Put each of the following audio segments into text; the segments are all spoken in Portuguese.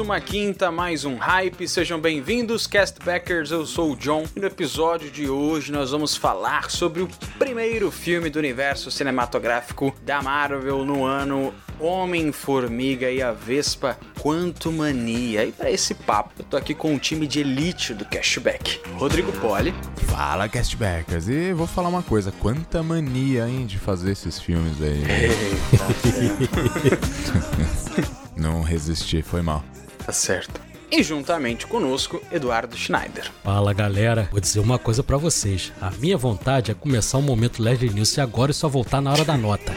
Uma quinta, mais um hype. Sejam bem-vindos, Castbackers. Eu sou o John e no episódio de hoje nós vamos falar sobre o primeiro filme do universo cinematográfico da Marvel no ano Homem-Formiga e a Vespa Quanto Mania. E para esse papo, eu tô aqui com o time de elite do Cashback. Rodrigo Poli. Fala, Castbackers. E vou falar uma coisa, quanta mania, hein, de fazer esses filmes aí. Não resisti, foi mal. Tá certo. E juntamente conosco, Eduardo Schneider. Fala galera, vou dizer uma coisa para vocês. A minha vontade é começar o momento Leslie Nielsen agora e só voltar na hora da nota.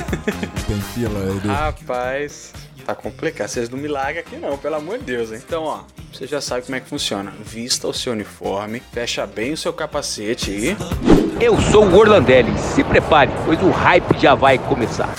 Tem fila aí. Rapaz, tá complicado. Vocês não me largam aqui não, pelo amor de Deus, hein? Então, ó, você já sabe como é que funciona. Vista o seu uniforme, fecha bem o seu capacete e... Eu sou o Orlandelli. Se prepare, pois o hype já vai começar.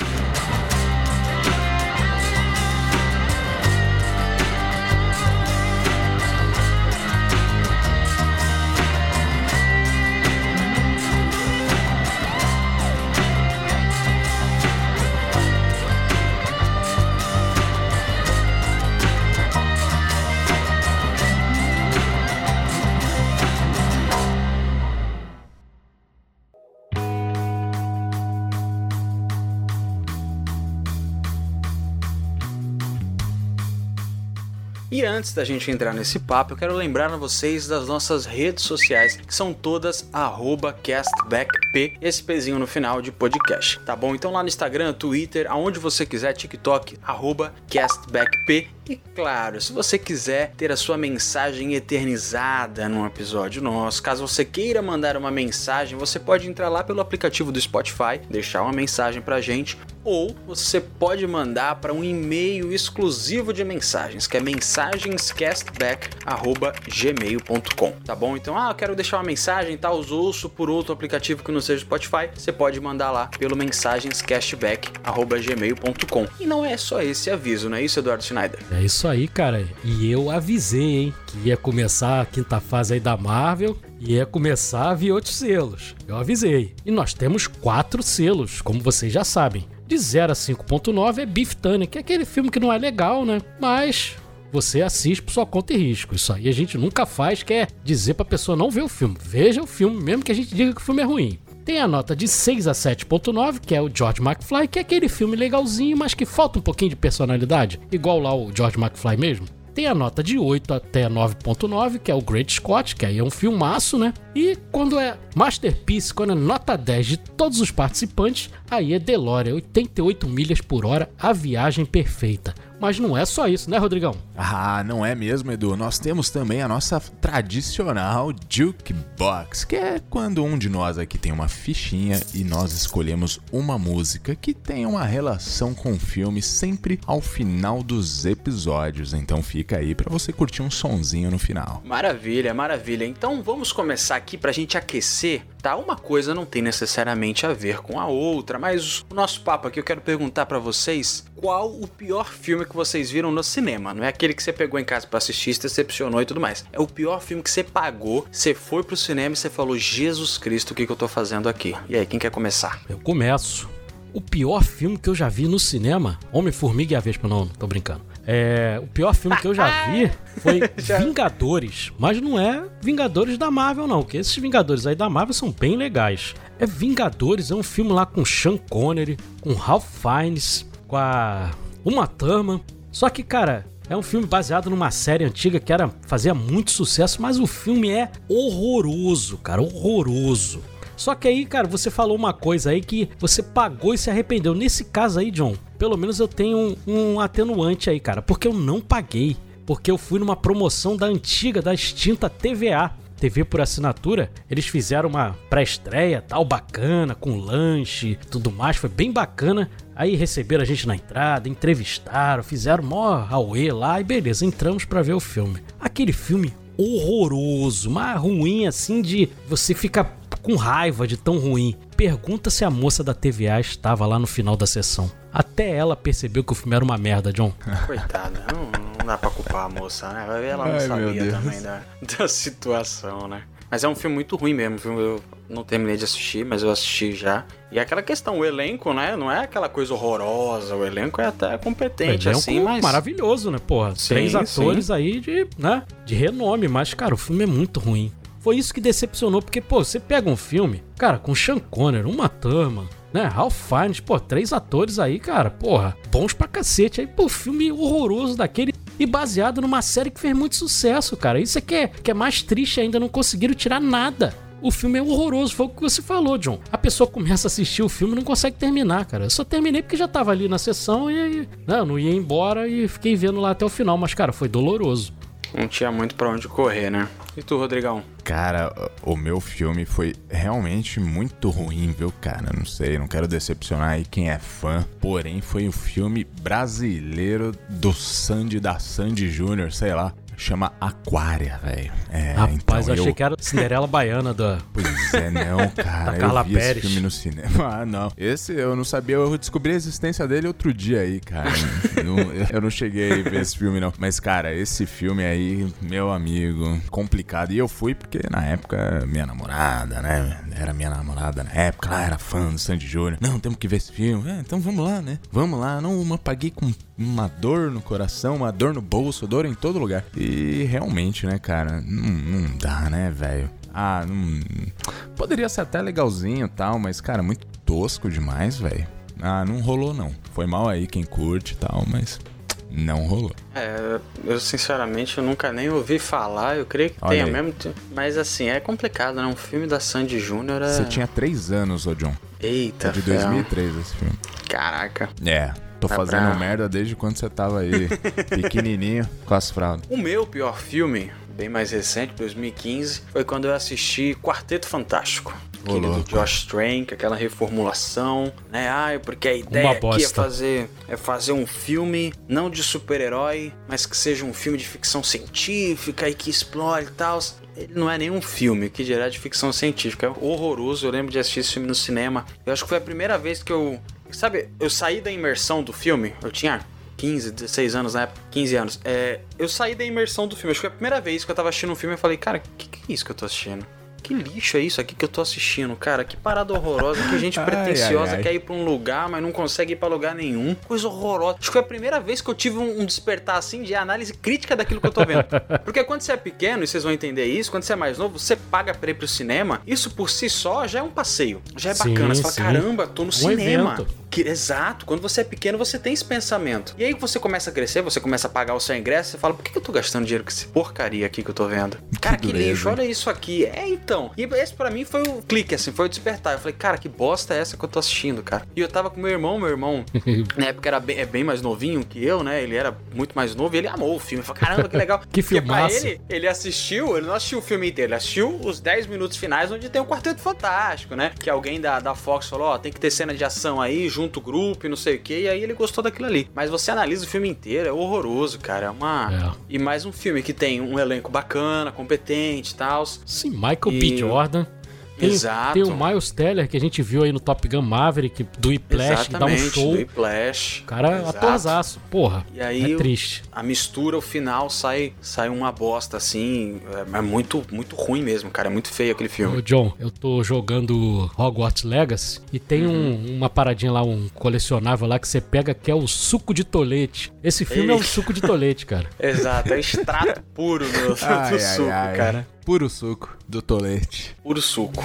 E antes da gente entrar nesse papo, eu quero lembrar a vocês das nossas redes sociais, que são todas castbackp, esse pezinho no final de podcast, tá bom? Então lá no Instagram, Twitter, aonde você quiser, TikTok, castbackp. E claro, se você quiser ter a sua mensagem eternizada num episódio nosso, caso você queira mandar uma mensagem, você pode entrar lá pelo aplicativo do Spotify, deixar uma mensagem pra gente, ou você pode mandar para um e-mail exclusivo de mensagens, que é mensagenscastback@gmail.com, tá bom? Então, ah, eu quero deixar uma mensagem, tá, os ouço por outro aplicativo que não seja Spotify, você pode mandar lá pelo mensagenscastback@gmail.com. E não é só esse aviso, não é isso, Eduardo Schneider? É isso aí, cara. E eu avisei, hein, que ia começar a quinta fase aí da Marvel e ia começar a vir outros selos. Eu avisei. E nós temos quatro selos, como vocês já sabem. De 0 a 5.9 é Beef Tunic, que é aquele filme que não é legal, né? Mas você assiste por sua conta e risco. Isso aí a gente nunca faz, que é dizer pra pessoa não ver o filme. Veja o filme, mesmo que a gente diga que o filme é ruim. Tem a nota de 6 a 7.9, que é o George McFly, que é aquele filme legalzinho, mas que falta um pouquinho de personalidade, igual lá o George McFly mesmo. Tem a nota de 8 até 9.9, que é o Great Scott, que aí é um filmaço, né? E quando é Masterpiece, quando é nota 10 de todos os participantes, aí é DeLorean, 88 milhas por hora, a viagem perfeita. Mas não é só isso, né, Rodrigão? Ah, não é mesmo, Edu? Nós temos também a nossa tradicional Jukebox, que é quando um de nós aqui tem uma fichinha e nós escolhemos uma música que tem uma relação com o filme sempre ao final dos episódios. Então fica aí para você curtir um sonzinho no final. Maravilha, maravilha. Então vamos começar aqui pra gente aquecer, tá? Uma coisa não tem necessariamente a ver com a outra, mas o nosso papo aqui eu quero perguntar para vocês qual o pior filme que vocês viram no cinema. Não é aquele que você pegou em casa para assistir, se decepcionou e tudo mais. É o pior filme que você pagou, você foi pro cinema e você falou: Jesus Cristo, o que, que eu tô fazendo aqui? E aí, quem quer começar? Eu começo. O pior filme que eu já vi no cinema, Homem-Formiga e a Vespa, não, tô brincando. É, o pior filme que eu já vi foi Vingadores, mas não é Vingadores da Marvel não, porque esses Vingadores aí da Marvel são bem legais. É Vingadores, é um filme lá com Sean Connery, com Ralph Fiennes, com a Uma Thurman. Só que, cara, é um filme baseado numa série antiga que era fazia muito sucesso, mas o filme é horroroso, cara, horroroso. Só que aí, cara, você falou uma coisa aí que você pagou e se arrependeu. Nesse caso aí, John, pelo menos eu tenho um, um atenuante aí, cara, porque eu não paguei. Porque eu fui numa promoção da antiga, da extinta TVA. TV por assinatura, eles fizeram uma pré-estreia tal bacana, com lanche, tudo mais, foi bem bacana. Aí receberam a gente na entrada, entrevistaram, fizeram mó auê lá e beleza, entramos para ver o filme. Aquele filme horroroso, mas ruim assim de você ficar com raiva de tão ruim. Pergunta se a moça da TVA estava lá no final da sessão. Até ela percebeu que o filme era uma merda, John. Coitada, não, não dá pra culpar a moça, né? Ela não Ai, sabia também da, da situação, né? Mas é um filme muito ruim mesmo, viu? Eu não terminei de assistir, mas eu assisti já. E aquela questão, o elenco, né? Não é aquela coisa horrorosa, o elenco é até competente, assim, mas. maravilhoso, né? Porra, Sim, três sim. atores aí de, né, de renome, mas, cara, o filme é muito ruim. Foi isso que decepcionou, porque, pô, você pega um filme, cara, com Sean Connery, uma Thurman, né, Ralph Fiennes, pô, três atores aí, cara, porra, bons pra cacete. Aí, pô, filme horroroso daquele e baseado numa série que fez muito sucesso, cara. Isso é que é, que é mais triste ainda, não conseguiram tirar nada. O filme é horroroso, foi o que você falou, John. A pessoa começa a assistir o filme e não consegue terminar, cara. Eu só terminei porque já tava ali na sessão e não, não ia embora e fiquei vendo lá até o final, mas cara, foi doloroso. Não tinha muito pra onde correr, né? E tu, Rodrigão? Cara, o meu filme foi realmente muito ruim, viu, cara? Não sei, não quero decepcionar aí quem é fã. Porém, foi o filme brasileiro do Sandy da Sandy Júnior, sei lá. Chama Aquária, velho. É, Rapaz, então eu achei que era Cinderela Baiana da. Pois é, não, cara. Da Carla eu vi Pérez. esse filme no cinema. Ah, não. Esse eu não sabia, eu descobri a existência dele outro dia aí, cara. Não- eu não cheguei a ver esse filme, não. Mas, cara, esse filme aí, meu amigo, complicado. E eu fui porque na época, minha namorada, né? Era minha namorada na época, ela era fã do Sandy Júnior. Não, temos que ver esse filme. É, então vamos lá, né? Vamos lá. Não, uma paguei com uma dor no coração, uma dor no bolso, dor em todo lugar. E realmente, né, cara, não, não dá, né, velho? Ah, não. Poderia ser até legalzinho e tal, mas, cara, muito tosco demais, velho. Ah, não rolou não. Foi mal aí quem curte e tal, mas não rolou. É, eu sinceramente eu nunca nem ouvi falar, eu creio que Olha tenha aí. mesmo. Mas assim, é complicado, né? Um filme da Sandy Júnior é. Você tinha três anos, ô John. Eita, É de ferro. 2003 esse filme. Caraca. É. Tô Tá fazendo pra- merda desde quando você tava aí pequenininho com as fraldas. O meu pior filme, bem mais recente, 2015, foi quando eu assisti Quarteto Fantástico. Aquele do. Josh Trank, aquela reformulação, né? Ai, porque a ideia aqui é fazer, é fazer um filme não de super-herói, mas que seja um filme de ficção científica e que explore e tal. Ele não é nenhum filme, que dirá de ficção científica. É horroroso. Eu lembro de assistir esse filme no cinema. Eu acho que foi a primeira vez que eu. Sabe, eu saí da imersão do filme. Eu tinha 15, 16 anos na época, 15 anos. É, eu saí da imersão do filme. Acho que foi a primeira vez que eu tava assistindo um filme e falei, cara, que que é isso que eu tô assistindo? Que lixo é isso aqui que eu tô assistindo, cara? Que parada horrorosa, que gente Ai, pretensiosa ai, ai. quer ir pra um lugar, mas não consegue ir pra lugar nenhum. Coisa horrorosa. Acho que foi a primeira vez que eu tive um, um despertar assim de análise crítica daquilo que eu tô vendo. Porque quando você é pequeno, e vocês vão entender isso, quando você é mais novo, você paga pra ir pro cinema, isso por si só já é um passeio. Já é Sim, bacana. Você fala, sim. caramba, tô no Um cinema. evento. Que- exato, quando você é pequeno, você tem esse pensamento. E aí você começa a crescer, você começa a pagar o seu ingresso, você fala, por que que eu tô gastando dinheiro com essa porcaria aqui que eu tô vendo? Cara, que, dureza. lixo, olha isso aqui. É, então. E esse pra mim foi o clique, assim, foi o despertar. Eu falei, cara, que bosta é essa que eu tô assistindo, cara? E eu tava com meu irmão, meu irmão, na época era bem, é bem mais novinho que eu, né? Ele era muito mais novo e ele amou o filme. Ele falou, caramba, que legal. Que Porque pra ele, ele assistiu, ele não assistiu o filme inteiro, ele assistiu os 10 minutos finais onde tem o Quarteto Fantástico, né? Que alguém da, da Fox falou, ó, tem que ter cena de ação aí, junto o grupo e não sei o que, e aí ele gostou daquilo ali. Mas você analisa o filme inteiro, é horroroso, cara. É uma. É. E mais um filme que tem um elenco bacana, competente e tal. Sim, Michael E- Jordan. Tem, Exato. tem o Miles Teller que a gente viu aí no Top Gun Maverick, do Whiplash, que dá um show. do Whiplash. O cara é Exato. atorzaço. Porra, E aí é triste. A mistura, o final, sai, sai uma bosta, assim. É, é muito, muito ruim mesmo, cara. É muito feio aquele Ô, filme. John, eu tô jogando Hogwarts Legacy e tem um- uma paradinha lá, um colecionável lá que você pega que é o suco de tolete. Esse filme é um Eita. suco de tolete, cara. Exato, é extrato puro do, do Ai, ai, suco, ai. cara. Puro suco do tolete. Puro suco.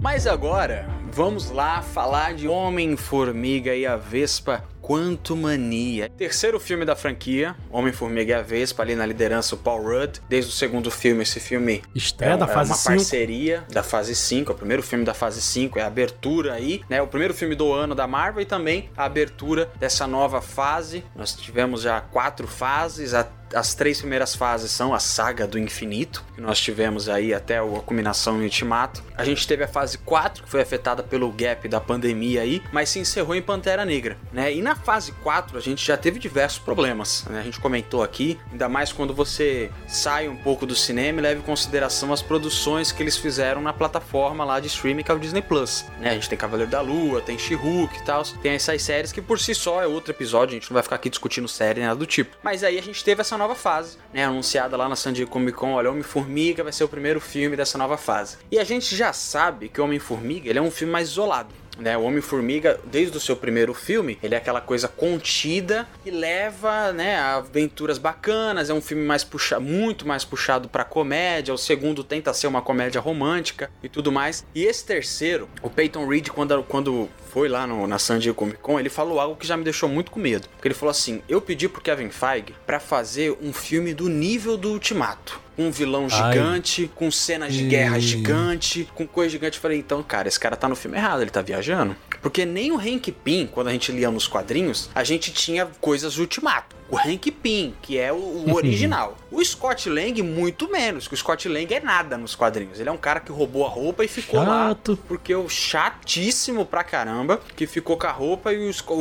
Mas agora, vamos lá falar de Homem-Formiga e a Vespa Quanto Mania. Terceiro filme da franquia, Homem-Formiga e a Vespa, ali na liderança o Paul Rudd. Desde o segundo filme, esse filme Estreia é, da é fase uma 5. parceria da fase 5, é o primeiro filme da fase 5, é a abertura aí, né? O primeiro filme do ano da Marvel e também a abertura dessa nova fase. Nós tivemos já quatro fases, a as três primeiras fases são a saga do infinito, que nós tivemos aí até a culminação no Ultimato. A gente teve a fase 4, que foi afetada pelo gap da pandemia aí, mas se encerrou em Pantera Negra, né? E na fase 4 a gente já teve diversos problemas, né? A gente comentou aqui, ainda mais quando você sai um pouco do cinema e leva em consideração as produções que eles fizeram na plataforma lá de streaming que é o Disney Plus, né? A gente tem Cavaleiro da Lua, tem She-Hulk e tal, tem essas séries que por si só é outro episódio, a gente não vai ficar aqui discutindo série nada do tipo. Mas aí a gente teve essa nova fase, né? Anunciada lá na San Diego Comic Con, olha, Homem-Formiga vai ser o primeiro filme dessa nova fase. E a gente já sabe que Homem-Formiga ele é um filme mais isolado. Né, o Homem-Formiga, desde o seu primeiro filme, ele é aquela coisa contida e leva né, a aventuras bacanas. É um filme mais puxa, muito mais puxado pra comédia. O segundo tenta ser uma comédia romântica e tudo mais. E esse terceiro, o Peyton Reed, quando, quando foi lá no, na San Diego Comic Con, ele falou algo que já me deixou muito com medo. Porque ele falou assim: Eu pedi pro Kevin Feige para fazer um filme do nível do Ultimato. Um vilão Ai. gigante, com cenas de guerra gigante, com coisa gigante. Eu falei, então, cara, esse cara tá no filme errado, ele tá viajando. Porque nem o Hank Pym, quando a gente lia nos quadrinhos, a gente tinha coisas Ultimato. O Hank Pym, que é o, o original. o Scott Lang, muito menos, que o Scott Lang é nada nos quadrinhos. Ele é um cara que roubou a roupa e ficou lá Chato. porque o chatíssimo pra caramba, que ficou com a roupa e os- o,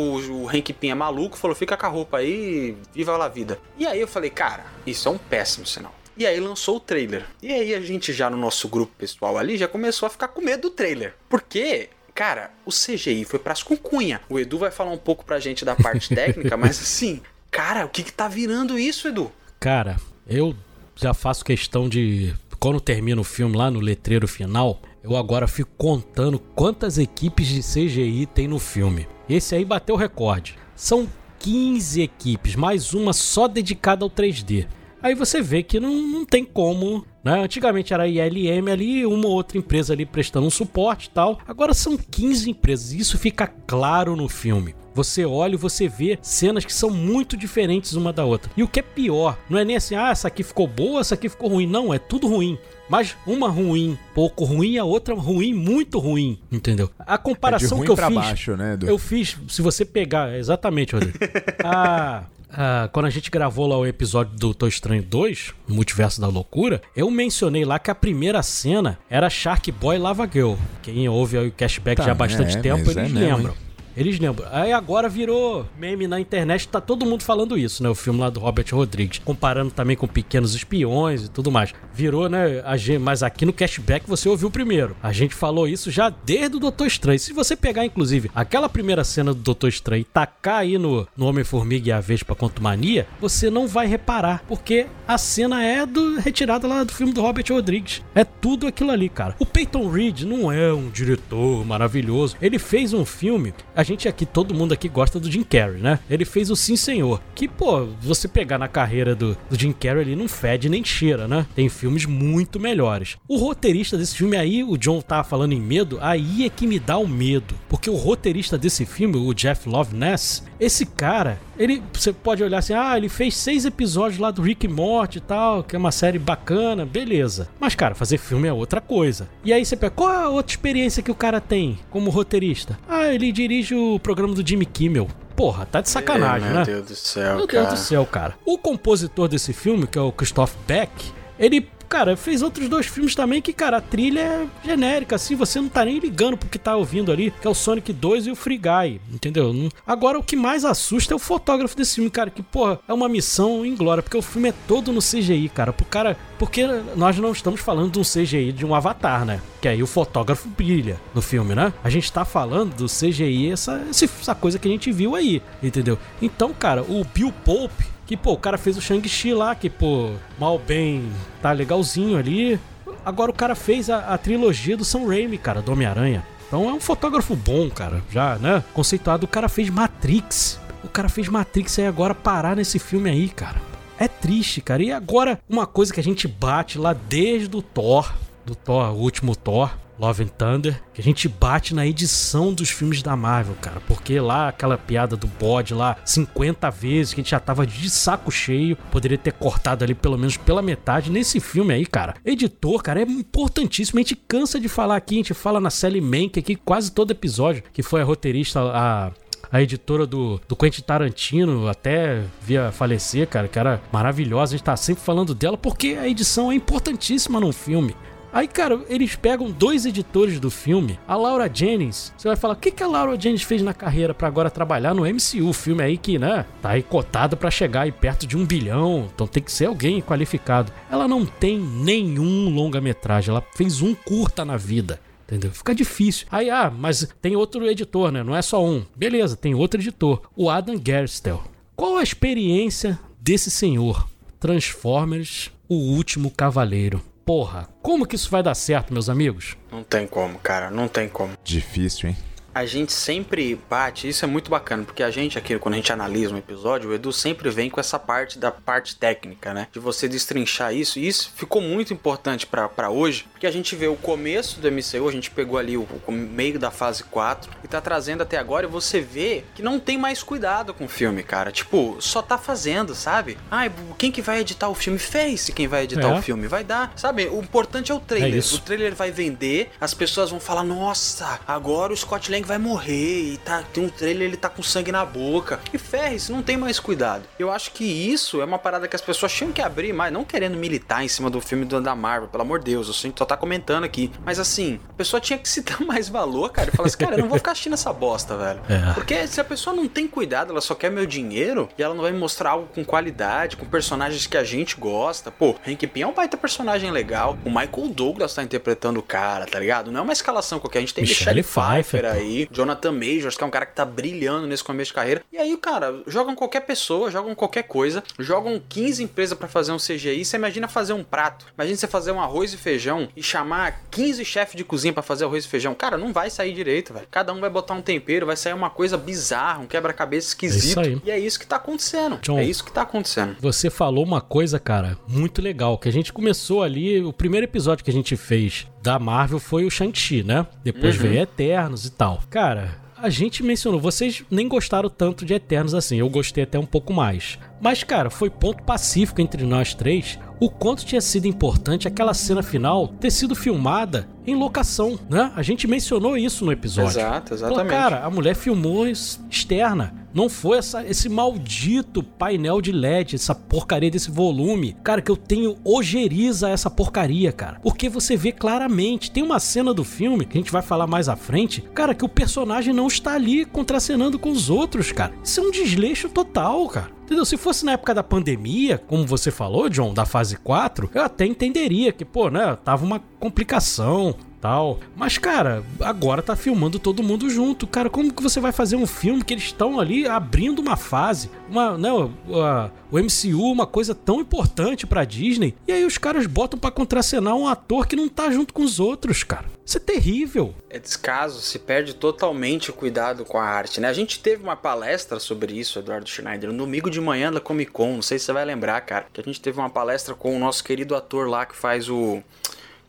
o Hank Pym é maluco, falou: fica com a roupa aí, viva lá a vida. E aí eu falei, cara, isso é um péssimo sinal. E aí lançou o trailer. E aí a gente já no nosso grupo pessoal ali já começou a ficar com medo do trailer. Porque, cara, o CGI foi pras cuncunha. O Edu vai falar um pouco pra gente da parte técnica, mas assim, cara, o que que tá virando isso, Edu? Cara, eu já faço questão de. Quando termina o filme lá no letreiro final, eu agora fico contando quantas equipes de CGI tem no filme. Esse aí bateu o recorde. São 15 equipes, mais uma só dedicada ao 3D. Aí você vê que não, não tem como. Né? Antigamente era a ILM ali, uma ou outra empresa ali prestando um suporte e tal. Agora são 15 empresas. Isso fica claro no filme. Você olha e você vê cenas que são muito diferentes uma da outra. E o que é pior, não é nem assim, ah, essa aqui ficou boa, essa aqui ficou ruim. Não, é tudo ruim. Mas uma ruim, pouco ruim, a outra ruim, muito ruim. Entendeu? A É comparação ruim que eu pra fiz. baixo, né, Edu? Eu fiz, se você pegar, exatamente, Rodrigo. Ah, ah, quando a gente gravou lá o episódio do Doutor Estranho 2, Multiverso da Loucura, eu mencionei lá que a primeira cena era Shark Boy Lava Girl. Quem ouve aí o cashback Tá, já há bastante é, tempo, eles é mesmo, lembram. Eles lembram. Aí agora virou meme na internet, tá todo mundo falando isso, né? O filme lá do Robert Rodrigues. Comparando também com Pequenos Espiões e tudo mais. Virou, né? A gente, mas aqui no cashback você ouviu primeiro. A gente falou isso já desde o Doutor Estranho. Se você pegar, inclusive, aquela primeira cena do Doutor Estranho e tacar aí no, no Homem-Formiga e a Vespa Quanto Mania, você não vai reparar. Porque a cena é do, retirada lá do filme do Robert Rodrigues. É tudo aquilo ali, cara. O Peyton Reed não é um diretor maravilhoso. Ele fez um filme. A gente aqui, todo mundo aqui gosta do Jim Carrey, né? Ele fez o Sim Senhor. Que, pô, você pegar na carreira do, do Jim Carrey, ele não fede nem cheira, né? Tem filmes muito melhores. O roteirista desse filme aí, o John tava falando em medo, aí é que me dá o medo. Porque o roteirista desse filme, o Jeff Love Ness, esse cara, ele, você pode olhar assim, ah, ele fez seis episódios lá do Rick e Morty e tal, que é uma série bacana, beleza. Mas, cara, fazer filme é outra coisa. E aí você pega, qual a outra experiência que o cara tem como roteirista? Ah, ele dirige o programa do Jimmy Kimmel. Porra, tá de sacanagem, meu né? Deus do céu, Meu cara. Deus do céu, cara. O compositor desse filme, que é o Christoph Beck, ele, cara, fez outros dois filmes também que, cara, a trilha é genérica, assim, você não tá nem ligando pro que tá ouvindo ali, que é o Sonic 2 e o Free Guy, entendeu? Agora, o que mais assusta é o fotógrafo desse filme, cara, que, porra, é uma missão inglória, porque o filme é todo no CGI, cara, pro cara... Porque nós não estamos falando de um CGI de um avatar, né? Que aí o fotógrafo brilha no filme, né? A gente tá falando do CGI, essa, essa coisa que a gente viu aí, entendeu? Então, cara, o Bill Pope, que, pô, o cara fez o Shang-Chi lá, que, pô, mal bem, tá legalzinho ali. Agora o cara fez a, a trilogia do Sam Raimi, cara, do Homem-Aranha. Então é um fotógrafo bom, cara, já, né? Conceituado. O cara fez Matrix. O cara fez Matrix e agora parar nesse filme aí, cara. É triste, cara. E agora, uma coisa que a gente bate lá desde o Thor, do Thor, o último Thor, Love and Thunder, que a gente bate na edição dos filmes da Marvel, cara. Porque lá aquela piada do bode lá 50 vezes, que a gente já tava de saco cheio, poderia ter cortado ali pelo menos pela metade. Nesse filme aí, cara, editor, cara, é importantíssimo. A gente cansa de falar aqui, a gente fala na Sally Mank aqui quase todo episódio, que foi a roteirista, a a editora do, do Quentin Tarantino até via falecer, cara, que era maravilhosa. A gente tá sempre falando dela porque a edição é importantíssima num filme. Aí, cara, eles pegam dois editores do filme, a Laura Jennings. Você vai falar, o que, que a Laura Jennings fez na carreira para agora trabalhar no MCU? Filme aí que, né, tá aí cotado para chegar aí perto de um bilhão. Então tem que ser alguém qualificado. Ela não tem nenhum longa-metragem, ela fez um curta na vida. Entendeu? Fica difícil. Aí, ah, mas tem outro editor, né? Não é só um. Beleza, tem outro editor. O Adam Gerstel. Qual a experiência desse senhor? Transformers, o último cavaleiro. Porra, como que isso vai dar certo, meus amigos? Não tem como, cara, não tem como. Difícil, hein? A gente sempre bate, isso é muito bacana, porque a gente aqui, quando a gente analisa um episódio, o Edu sempre vem com essa parte da parte técnica, né? De você destrinchar isso, e isso ficou muito importante para hoje, porque a gente vê o começo do MCU, a gente pegou ali o, o, meio da fase 4 e tá trazendo até agora, e você vê que não tem mais cuidado com o filme, cara. Tipo, só tá fazendo, sabe? Ai, quem que vai editar o filme? Fez quem vai editar é. o filme, vai dar. Sabe, o importante é o trailer. É o trailer vai vender, as pessoas vão falar, nossa, agora o Scott Lang vai morrer e tá, tem um trailer, ele tá com sangue na boca. E Ferris não tem mais cuidado. Eu acho que isso é uma parada que as pessoas tinham que abrir mais, não querendo militar em cima do filme do da Marvel, pelo amor de Deus, gente só tá comentando aqui. Mas assim, a pessoa tinha que se dar mais valor, cara, e falar assim, cara, eu não vou ficar assistindo essa bosta, velho. É. Porque se a pessoa não tem cuidado, ela só quer meu dinheiro e ela não vai me mostrar algo com qualidade, com personagens que a gente gosta. Pô, Hank Pym é um baita personagem legal. O Michael Douglas tá interpretando o cara, tá ligado? Não é uma escalação qualquer. A gente tem Michelle, Pfeiffer, Pfeiffer aí, Jonathan Majors, que é um cara que tá brilhando nesse começo de carreira. E aí, cara, jogam qualquer pessoa, jogam qualquer coisa, jogam 15 empresas para fazer um CGI. Você imagina fazer um prato. Imagina você fazer um arroz e feijão e chamar 15 chefes de cozinha para fazer arroz e feijão. Cara, não vai sair direito, velho. Cada um vai botar um tempero, vai sair uma coisa bizarra, um quebra-cabeça esquisito. É e é isso que tá acontecendo. John, é isso que tá acontecendo. Você falou uma coisa, cara, muito legal, que a gente começou ali, o primeiro episódio que a gente fez da Marvel foi o Shang-Chi, né? Depois uhum. veio Eternos e tal. Cara, a gente mencionou, vocês nem gostaram tanto de Eternos assim, eu gostei até um pouco mais. Mas, cara, foi ponto pacífico entre nós três o quanto tinha sido importante aquela cena final ter sido filmada em locação, né? A gente mencionou isso no episódio. Exato, exatamente. Falou, cara, a mulher filmou externa. Não foi essa, esse maldito painel de LED, essa porcaria desse volume. Cara, que eu tenho ojeriza essa porcaria, cara. Porque você vê claramente, tem uma cena do filme, que a gente vai falar mais à frente, cara, que o personagem não está ali contracenando com os outros, cara. Isso é um desleixo total, cara. Entendeu? Se fosse na época da pandemia, como você falou, John, da fase 4, eu até entenderia que, pô, né, tava uma complicação, tal. Mas, cara, agora tá filmando todo mundo junto. Cara, como que você vai fazer um filme que eles estão ali abrindo uma fase, uma, né, o, MCU, uma coisa tão importante pra Disney, e aí os caras botam para contracenar um ator que não tá junto com os outros, cara. Isso é terrível. É descaso, se perde totalmente o cuidado com a arte, né? A gente teve uma palestra sobre isso, Eduardo Schneider, no domingo de manhã da Comic Con, não sei se você vai lembrar, cara, que a gente teve uma palestra com o nosso querido ator lá que faz o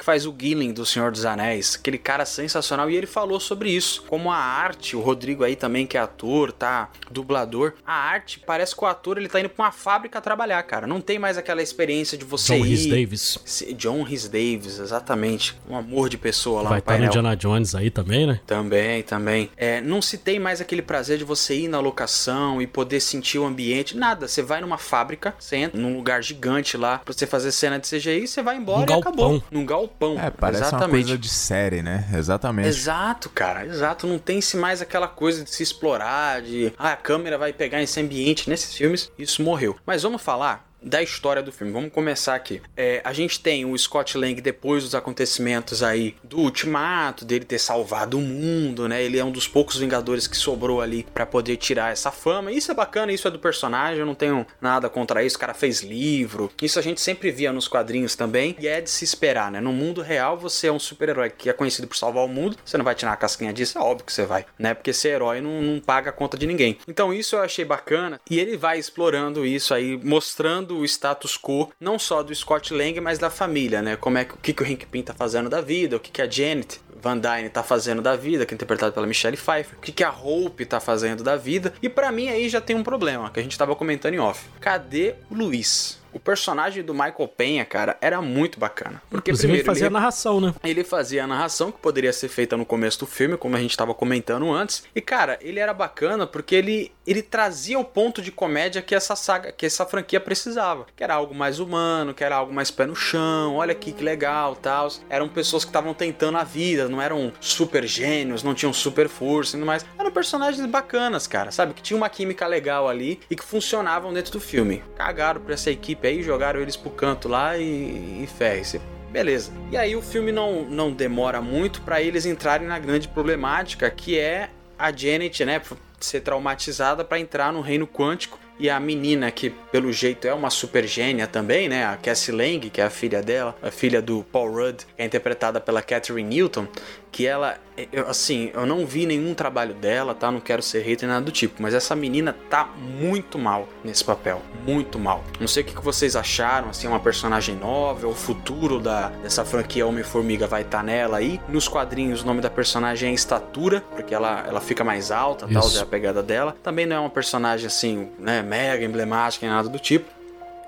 que faz o Gillen do Senhor dos Anéis, aquele cara sensacional, e ele falou sobre isso, como a arte, o Rodrigo aí também que é ator, tá, dublador, a arte parece que o ator ele tá indo pra uma fábrica trabalhar, cara, não tem mais aquela experiência de você John ir... Rhys Davis. John Rhys Davis, exatamente, um amor de pessoa lá Vai no painel. Vai estar no Indiana Jones aí também, né? Também, também. É, não se tem mais aquele prazer de você ir na locação e poder sentir o ambiente, nada, você vai numa fábrica, você entra num lugar gigante lá pra você fazer cena de CGI, você vai embora um e acabou. Num galpão galpão. É, parece Exatamente. uma coisa de série, né? Exatamente. Exato, cara, exato. Não tem-se mais aquela coisa de se explorar, de ah, a câmera vai pegar esse ambiente. Nesses filmes, isso morreu. Mas vamos falar da história do filme. Vamos começar aqui. É, a gente tem o Scott Lang depois dos acontecimentos aí do Ultimato, dele ter salvado o mundo, né? Ele é um dos poucos Vingadores que sobrou ali para poder tirar essa fama. Isso é bacana, isso é do personagem, eu não tenho nada contra isso. O cara fez livro. Isso a gente sempre via nos quadrinhos também e é de se esperar, né? No mundo real, você é um super-herói que é conhecido por salvar o mundo, você não vai tirar a casquinha disso, é óbvio que você vai, né? Porque ser herói não, não paga a conta de ninguém. Então isso eu achei bacana e ele vai explorando isso aí, mostrando o status quo, não só do Scott Lang, mas da família, né? Como é que o que, que o Hank Pym tá fazendo da vida, o que, que a Janet Van Dyne tá fazendo da vida, que é interpretado pela Michelle Pfeiffer, o que, que a Hope tá fazendo da vida. E para mim aí já tem um problema, que a gente tava comentando em off. Cadê o Luiz? O personagem do Michael Penha, cara, era muito bacana. Porque Inclusive, primeiro ele fazia ele, a narração, né? ele fazia a narração que poderia ser feita no começo do filme, como a gente estava comentando antes. E cara, ele era bacana porque ele ele trazia o ponto de comédia que essa saga, que essa franquia precisava, que era algo mais humano, que era algo mais pé no chão. Olha aqui que legal, tal. Eram pessoas que estavam tentando a vida, não eram super gênios, não tinham super força, e mais. Eram personagens bacanas, cara, sabe? Que tinha uma química legal ali e que funcionavam dentro do filme. Cagaram pra essa equipe aí, jogaram eles pro canto lá e, e ferre-se. Beleza. E aí o filme não, não demora muito para eles entrarem na grande problemática que é a Janet, né, ser traumatizada para entrar no reino quântico e a menina que pelo jeito é uma super gênia também, né, a Cassie Lang, que é a filha dela, a filha do Paul Rudd, é interpretada pela Catherine Newton, que ela, eu, assim, eu não vi nenhum trabalho dela, tá? Não quero ser hater nada do tipo, mas essa menina tá muito mal nesse papel, muito mal. Não sei o que vocês acharam, assim, é uma personagem nova, o futuro da, dessa franquia Homem-Formiga vai estar tá nela aí. Nos quadrinhos, o nome da personagem é Estatura, porque ela, ela fica mais alta, tal, é a pegada dela. Também não é uma personagem, assim, né, mega emblemática, nem nada do tipo.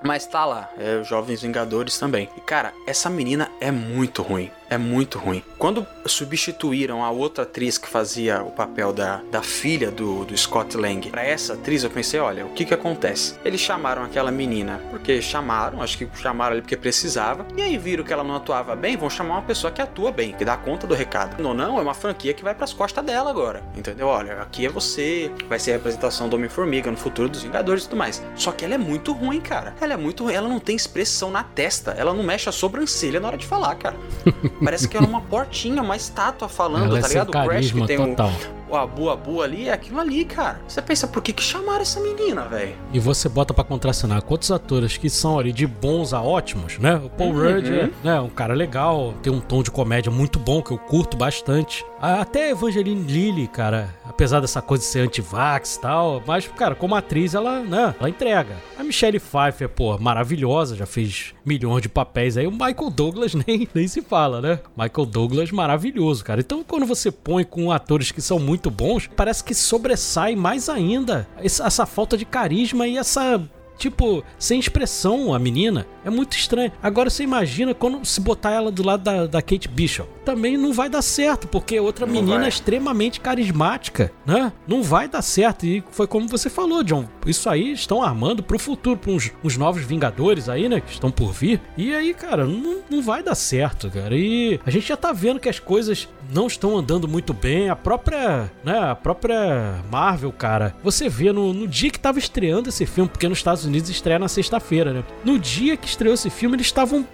Mas tá lá, é Jovens Vingadores também. E cara, essa menina é muito ruim. É muito ruim. Quando substituíram a outra atriz que fazia o papel da, da filha do, do Scott Lang para essa atriz, eu pensei: olha, o que que acontece? Eles chamaram aquela menina porque chamaram, acho que chamaram ali porque precisava, e aí viram que ela não atuava bem, vão chamar uma pessoa que atua bem, que dá conta do recado. Não, não, é uma franquia que vai pras costas dela agora, entendeu? Olha, aqui é você, vai ser a representação do Homem-Formiga no futuro dos Vingadores e tudo mais. Só que ela é muito ruim, cara. Ela é muito ruim, ela não tem expressão na testa, ela não mexe a sobrancelha na hora de falar, cara. Parece que era uma portinha, uma estátua falando, Ela é tá ligado? O Crash que tem total. o, o Abu Abu ali, é aquilo ali, cara. Você pensa, por que, que chamaram essa menina, velho? E você bota pra contracenar quantos atores que são ali de bons a ótimos, né? O Paul Uhum. Rudd é né, um cara legal, tem um tom de comédia muito bom que eu curto bastante. Até a Evangeline Lilly, cara, apesar dessa coisa de ser anti-vax e tal, mas, cara, como atriz, ela, né, ela entrega. A Michelle Pfeiffer, pô, maravilhosa, já fez milhões de papéis aí. O Michael Douglas nem, nem se fala, né? Michael Douglas maravilhoso, cara. Então, quando você põe com atores que são muito bons, parece que sobressai mais ainda essa, falta de carisma e essa Tipo, sem expressão a menina. É muito estranho. Agora você imagina quando se botar ela do lado da, da Kate Bishop. Também não vai dar certo, porque é outra Não menina vai. extremamente carismática, né? Não vai dar certo. E foi como você falou, John. Isso aí estão armando pro futuro, pra uns, uns novos Vingadores aí, né? Que estão por vir. E aí, cara, não, não vai dar certo, cara. E a gente já tá vendo que as coisas não estão andando muito bem. A própria, né? A própria Marvel, cara. Você vê no, no dia que tava estreando esse filme, porque nos Estados Unidos estreia na sexta-feira, né? No dia que estreou esse filme, eles estavam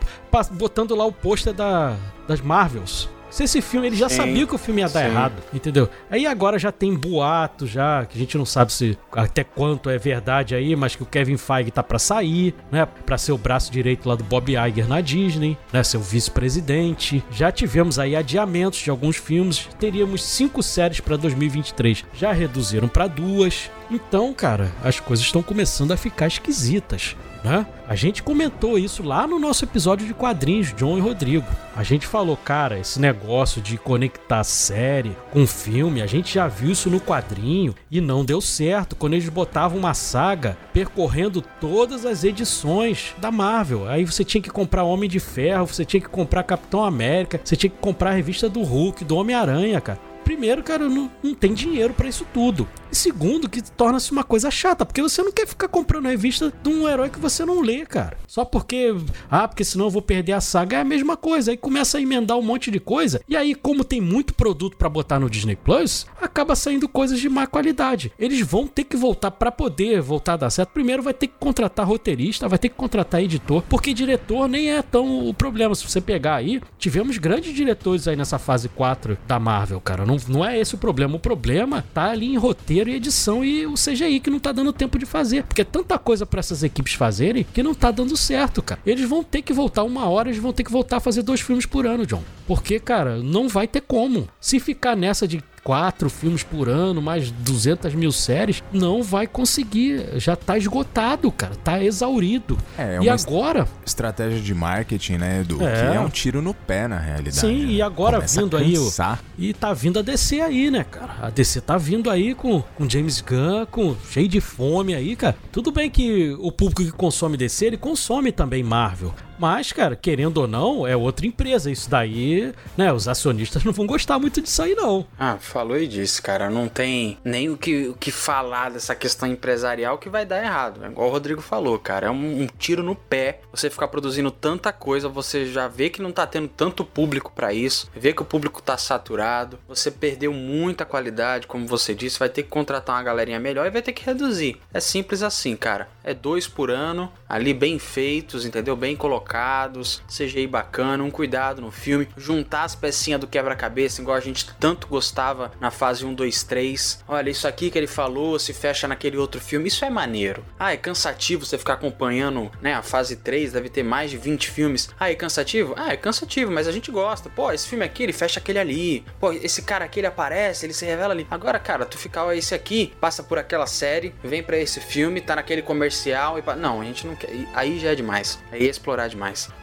botando lá o pôster da, das Marvels. Se esse filme, ele já Sim, sabia que o filme ia dar sim. errado, entendeu? Aí agora já tem boato já, que a gente não sabe se até quanto é verdade aí, mas que o Kevin Feige tá pra sair, né? Pra ser o braço direito lá do Bob Iger na Disney, né? Ser o vice-presidente. Já tivemos aí adiamentos de alguns filmes. Teríamos cinco séries pra 2023. Já reduziram pra duas. Então, cara, as coisas estão começando a ficar esquisitas. Né? A gente comentou isso lá no nosso episódio de quadrinhos, John e Rodrigo. A gente falou, cara, esse negócio de conectar série com filme, a gente já viu isso no quadrinho e não deu certo quando eles botavam uma saga percorrendo todas as edições da Marvel. Aí você tinha que comprar Homem de Ferro, você tinha que comprar Capitão América, você tinha que comprar a revista do Hulk, do Homem-Aranha, cara. Primeiro, cara, não, não tem dinheiro pra isso tudo. E segundo, que torna-se uma coisa chata, porque você não quer ficar comprando revista de um herói que você não lê, cara. Só porque, ah, porque senão eu vou perder a saga. É a mesma coisa. Aí começa a emendar um monte de coisa. E aí, como tem muito produto pra botar no Disney Plus, acaba saindo coisas de má qualidade. Eles vão ter que voltar pra poder voltar a dar certo. Primeiro vai ter que contratar roteirista, vai ter que contratar editor, porque diretor nem é tão o problema. Se você pegar aí, tivemos grandes diretores aí nessa fase 4 da Marvel, cara. Não, não é esse o problema. O problema tá ali em roteiro e edição e o CGI que não tá dando tempo de fazer. Porque é tanta coisa pra essas equipes fazerem que não tá dando certo, cara. Eles vão ter que voltar uma hora, eles vão ter que voltar a fazer dois filmes por ano, John. Porque, cara, não vai ter como. Se ficar nessa de quatro filmes por ano, mais 200 mil séries, não vai conseguir. Já tá esgotado, cara. Tá exaurido. É, é e uma agora, estratégia de marketing, né, Edu? É. Que é um tiro no pé, na realidade. Sim, né? e agora Começa vindo aí. E tá vindo a DC aí, né, cara? A DC tá vindo aí com, com James Gunn, com cheio de fome aí, cara. Tudo bem que o público que consome DC, ele consome também Marvel. Mas, cara, querendo ou não, é outra empresa. Isso daí, né, os acionistas não vão gostar muito disso aí, não. Ah, falou e disse, cara. Não tem nem o que, o que falar dessa questão empresarial que vai dar errado. É igual o Rodrigo falou, cara. É um, um tiro no pé. Você ficar produzindo tanta coisa, você já vê que não tá tendo tanto público pra isso. Vê que o público tá saturado. Você perdeu muita qualidade, como você disse. Vai ter que contratar uma galerinha melhor e vai ter que reduzir. É simples assim, cara. É dois por ano, ali bem feitos, entendeu? Bem colocados, CGI bacana, um cuidado no filme, juntar as pecinhas do quebra-cabeça, igual a gente tanto gostava na fase 1, 2, 3. Olha, isso aqui que ele falou se fecha naquele outro filme, isso é maneiro. Ah, é cansativo você ficar acompanhando, né? A fase 3 deve ter mais de 20 filmes. Ah, é cansativo? Ah, é cansativo, mas a gente gosta. Pô, esse filme aqui, ele fecha aquele ali. Pô, esse cara aqui, ele aparece, ele se revela ali. Agora, cara, tu ficar, esse aqui, passa por aquela série, vem pra esse filme, tá naquele comercial e... pa- Não, a gente não quer... Aí já é demais. Aí é explorar demais.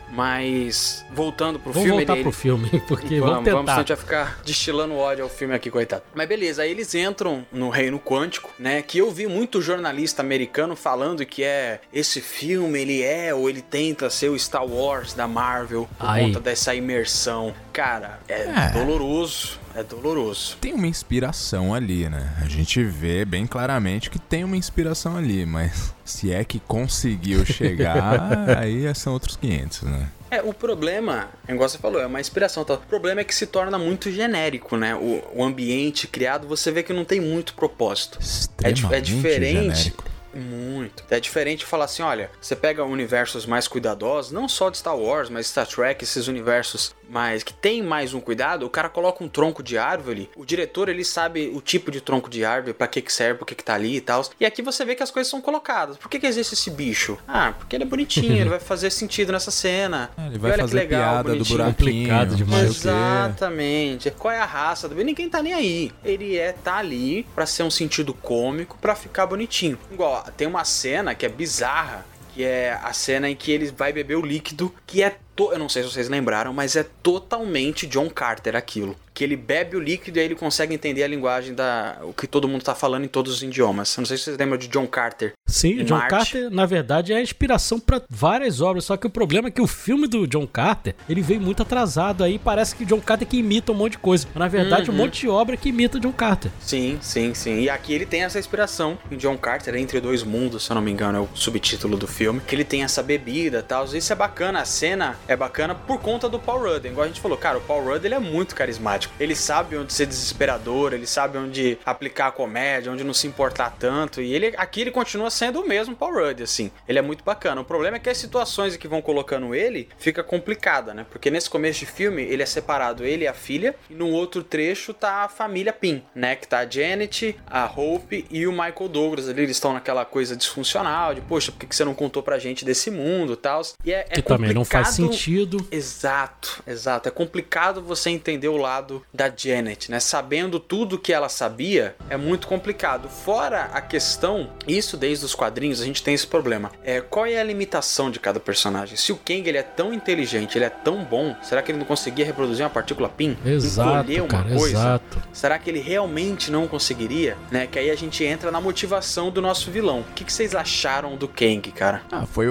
Mas, voltando pro Vamos filme... voltar ele- pro filme, porque Vamos, vamos vamos, senão a tentar. gente vai ficar destilando ódio ao filme aqui, coitado. Mas beleza, aí eles entram no reino quântico, né? Que eu vi muito jornalista americano falando que é esse filme, ele é ou ele tenta ser o Star Wars da Marvel por Aí. conta dessa imersão. Cara, é, É. doloroso, é doloroso. Tem uma inspiração ali, né? A gente vê bem claramente que tem uma inspiração ali, mas se é que conseguiu chegar, aí são outros 500, né? É, o problema, igual você falou, é uma inspiração. Tá? O problema é que se torna muito genérico, né? O, o ambiente criado, você vê que não tem muito propósito. É, é diferente. genérico. Muito. É diferente falar assim, olha, você pega universos mais cuidadosos, não só de Star Wars, mas Star Trek, esses universos mais que tem mais um cuidado, o cara coloca um tronco de árvore, o diretor ele sabe o tipo de tronco de árvore, pra que que serve, por que que tá ali e tal. E aqui você vê que as coisas são colocadas. Por que que existe esse bicho? Ah, porque ele é bonitinho, ele vai fazer sentido nessa cena. É, ele E vai olha que fazer legal, piada do bonitinho. buraquinho. Complicado demais. Exatamente. Qual é a raça do bem? Ninguém tá nem aí. Ele é tá ali pra ser um sentido cômico, pra ficar bonitinho. Igual, tem uma cena que é bizarra, que é a cena em que ele vai beber o líquido, que é to- eu não sei se vocês lembraram, mas é totalmente John Carter aquilo. Que ele bebe o líquido e aí ele consegue entender a linguagem da o que todo mundo tá falando em todos os idiomas. Eu não sei se vocês lembram de John Carter. Sim, John Marte. Carter, na verdade, é a inspiração pra várias obras. Só que o problema é que o filme do John Carter, ele veio muito atrasado. Aí parece que John Carter que imita um monte de coisa. Mas, na verdade, um Uhum. monte de obra que imita John Carter. Sim, sim, sim. E aqui ele tem essa inspiração em John Carter, Entre Dois Mundos, se eu não me engano, é o subtítulo do filme. Que ele tem essa bebida e tal. Isso é bacana. A cena é bacana por conta do Paul Rudd. Igual a gente falou, cara, o Paul Rudd ele é muito carismático. Ele sabe onde ser desesperador, ele sabe onde aplicar a comédia, onde não se importar tanto. E ele aqui ele continua sendo o mesmo Paul Rudd, assim. Ele é muito bacana. O problema é que as situações que vão colocando ele fica complicada, né? Porque nesse começo de filme ele é separado, ele e a filha, e no outro trecho tá a família Pym, né? Que tá a Janet, a Hope e o Michael Douglas ali. Eles estão naquela coisa disfuncional de, poxa, por que você não contou pra gente desse mundo e tal? E é, é Que também não faz complicado- sentido. Exato, exato. É complicado você entender o lado da Janet, né? Sabendo tudo que ela sabia, é muito complicado. Fora a questão, isso desde os quadrinhos a gente tem esse problema. É, qual é a limitação de cada personagem? Se o Kang ele é tão inteligente, ele é tão bom, será que ele não conseguia reproduzir uma partícula PIN? Exato, Encolher uma cara, coisa? exato. Será que ele realmente não conseguiria? Né? Que aí a gente entra na motivação do nosso vilão. O que, que vocês acharam do Kang, cara? Ah, foi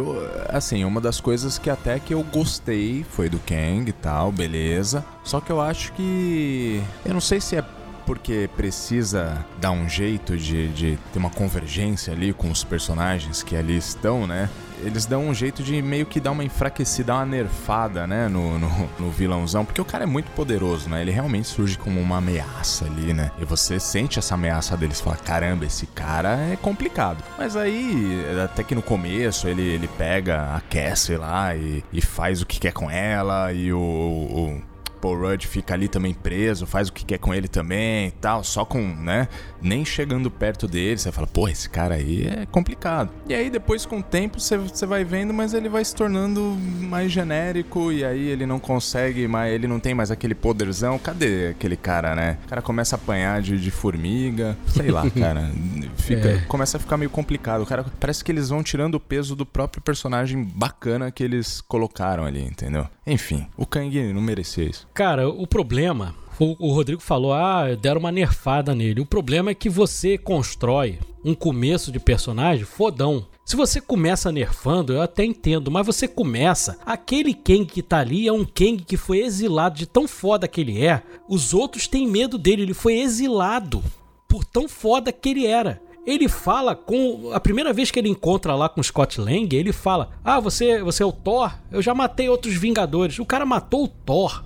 assim, uma das coisas que até que eu gostei foi do Kang e tal, beleza. Só que eu acho que. Eu não sei se é porque precisa dar um jeito de, de ter uma convergência ali com os personagens que ali estão, né? Eles dão um jeito de meio que dar uma enfraquecida, uma nerfada, né, no, no, no vilãozão, porque o cara é muito poderoso, né? Ele realmente surge como uma ameaça ali, né? E você sente essa ameaça deles, fala, caramba, esse cara é complicado. Mas aí, até que no começo, ele, ele pega a Cassie lá e, e faz o que quer com ela, e o- o Paul Rudd fica ali também preso, faz o que quer com ele também e tal, só com, né? Nem chegando perto dele, você fala, pô, esse cara aí é complicado. E aí depois com o tempo você, você vai vendo, mas ele vai se tornando mais genérico e aí ele não consegue mais, ele não tem mais aquele poderzão. Cadê aquele cara, né? O cara começa a apanhar de, de formiga, sei lá, cara. Fica, É. Começa a ficar meio complicado. O cara parece que eles vão tirando o peso do próprio personagem bacana que eles colocaram ali, entendeu? Enfim, o Kang não merecia isso. Cara, o problema. O, Rodrigo falou, ah, deram uma nerfada nele. O problema é que você constrói um começo de personagem fodão. Se você começa nerfando, eu até entendo, mas você começa. Aquele Kang que tá ali é um Kang que foi exilado de tão foda que ele é. Os outros têm medo dele, ele foi exilado por tão foda que ele era. Ele fala com. A primeira vez que ele encontra lá com Scott Lang, ele fala: Ah, você, você é o Thor? Eu já matei outros Vingadores. O cara matou o Thor.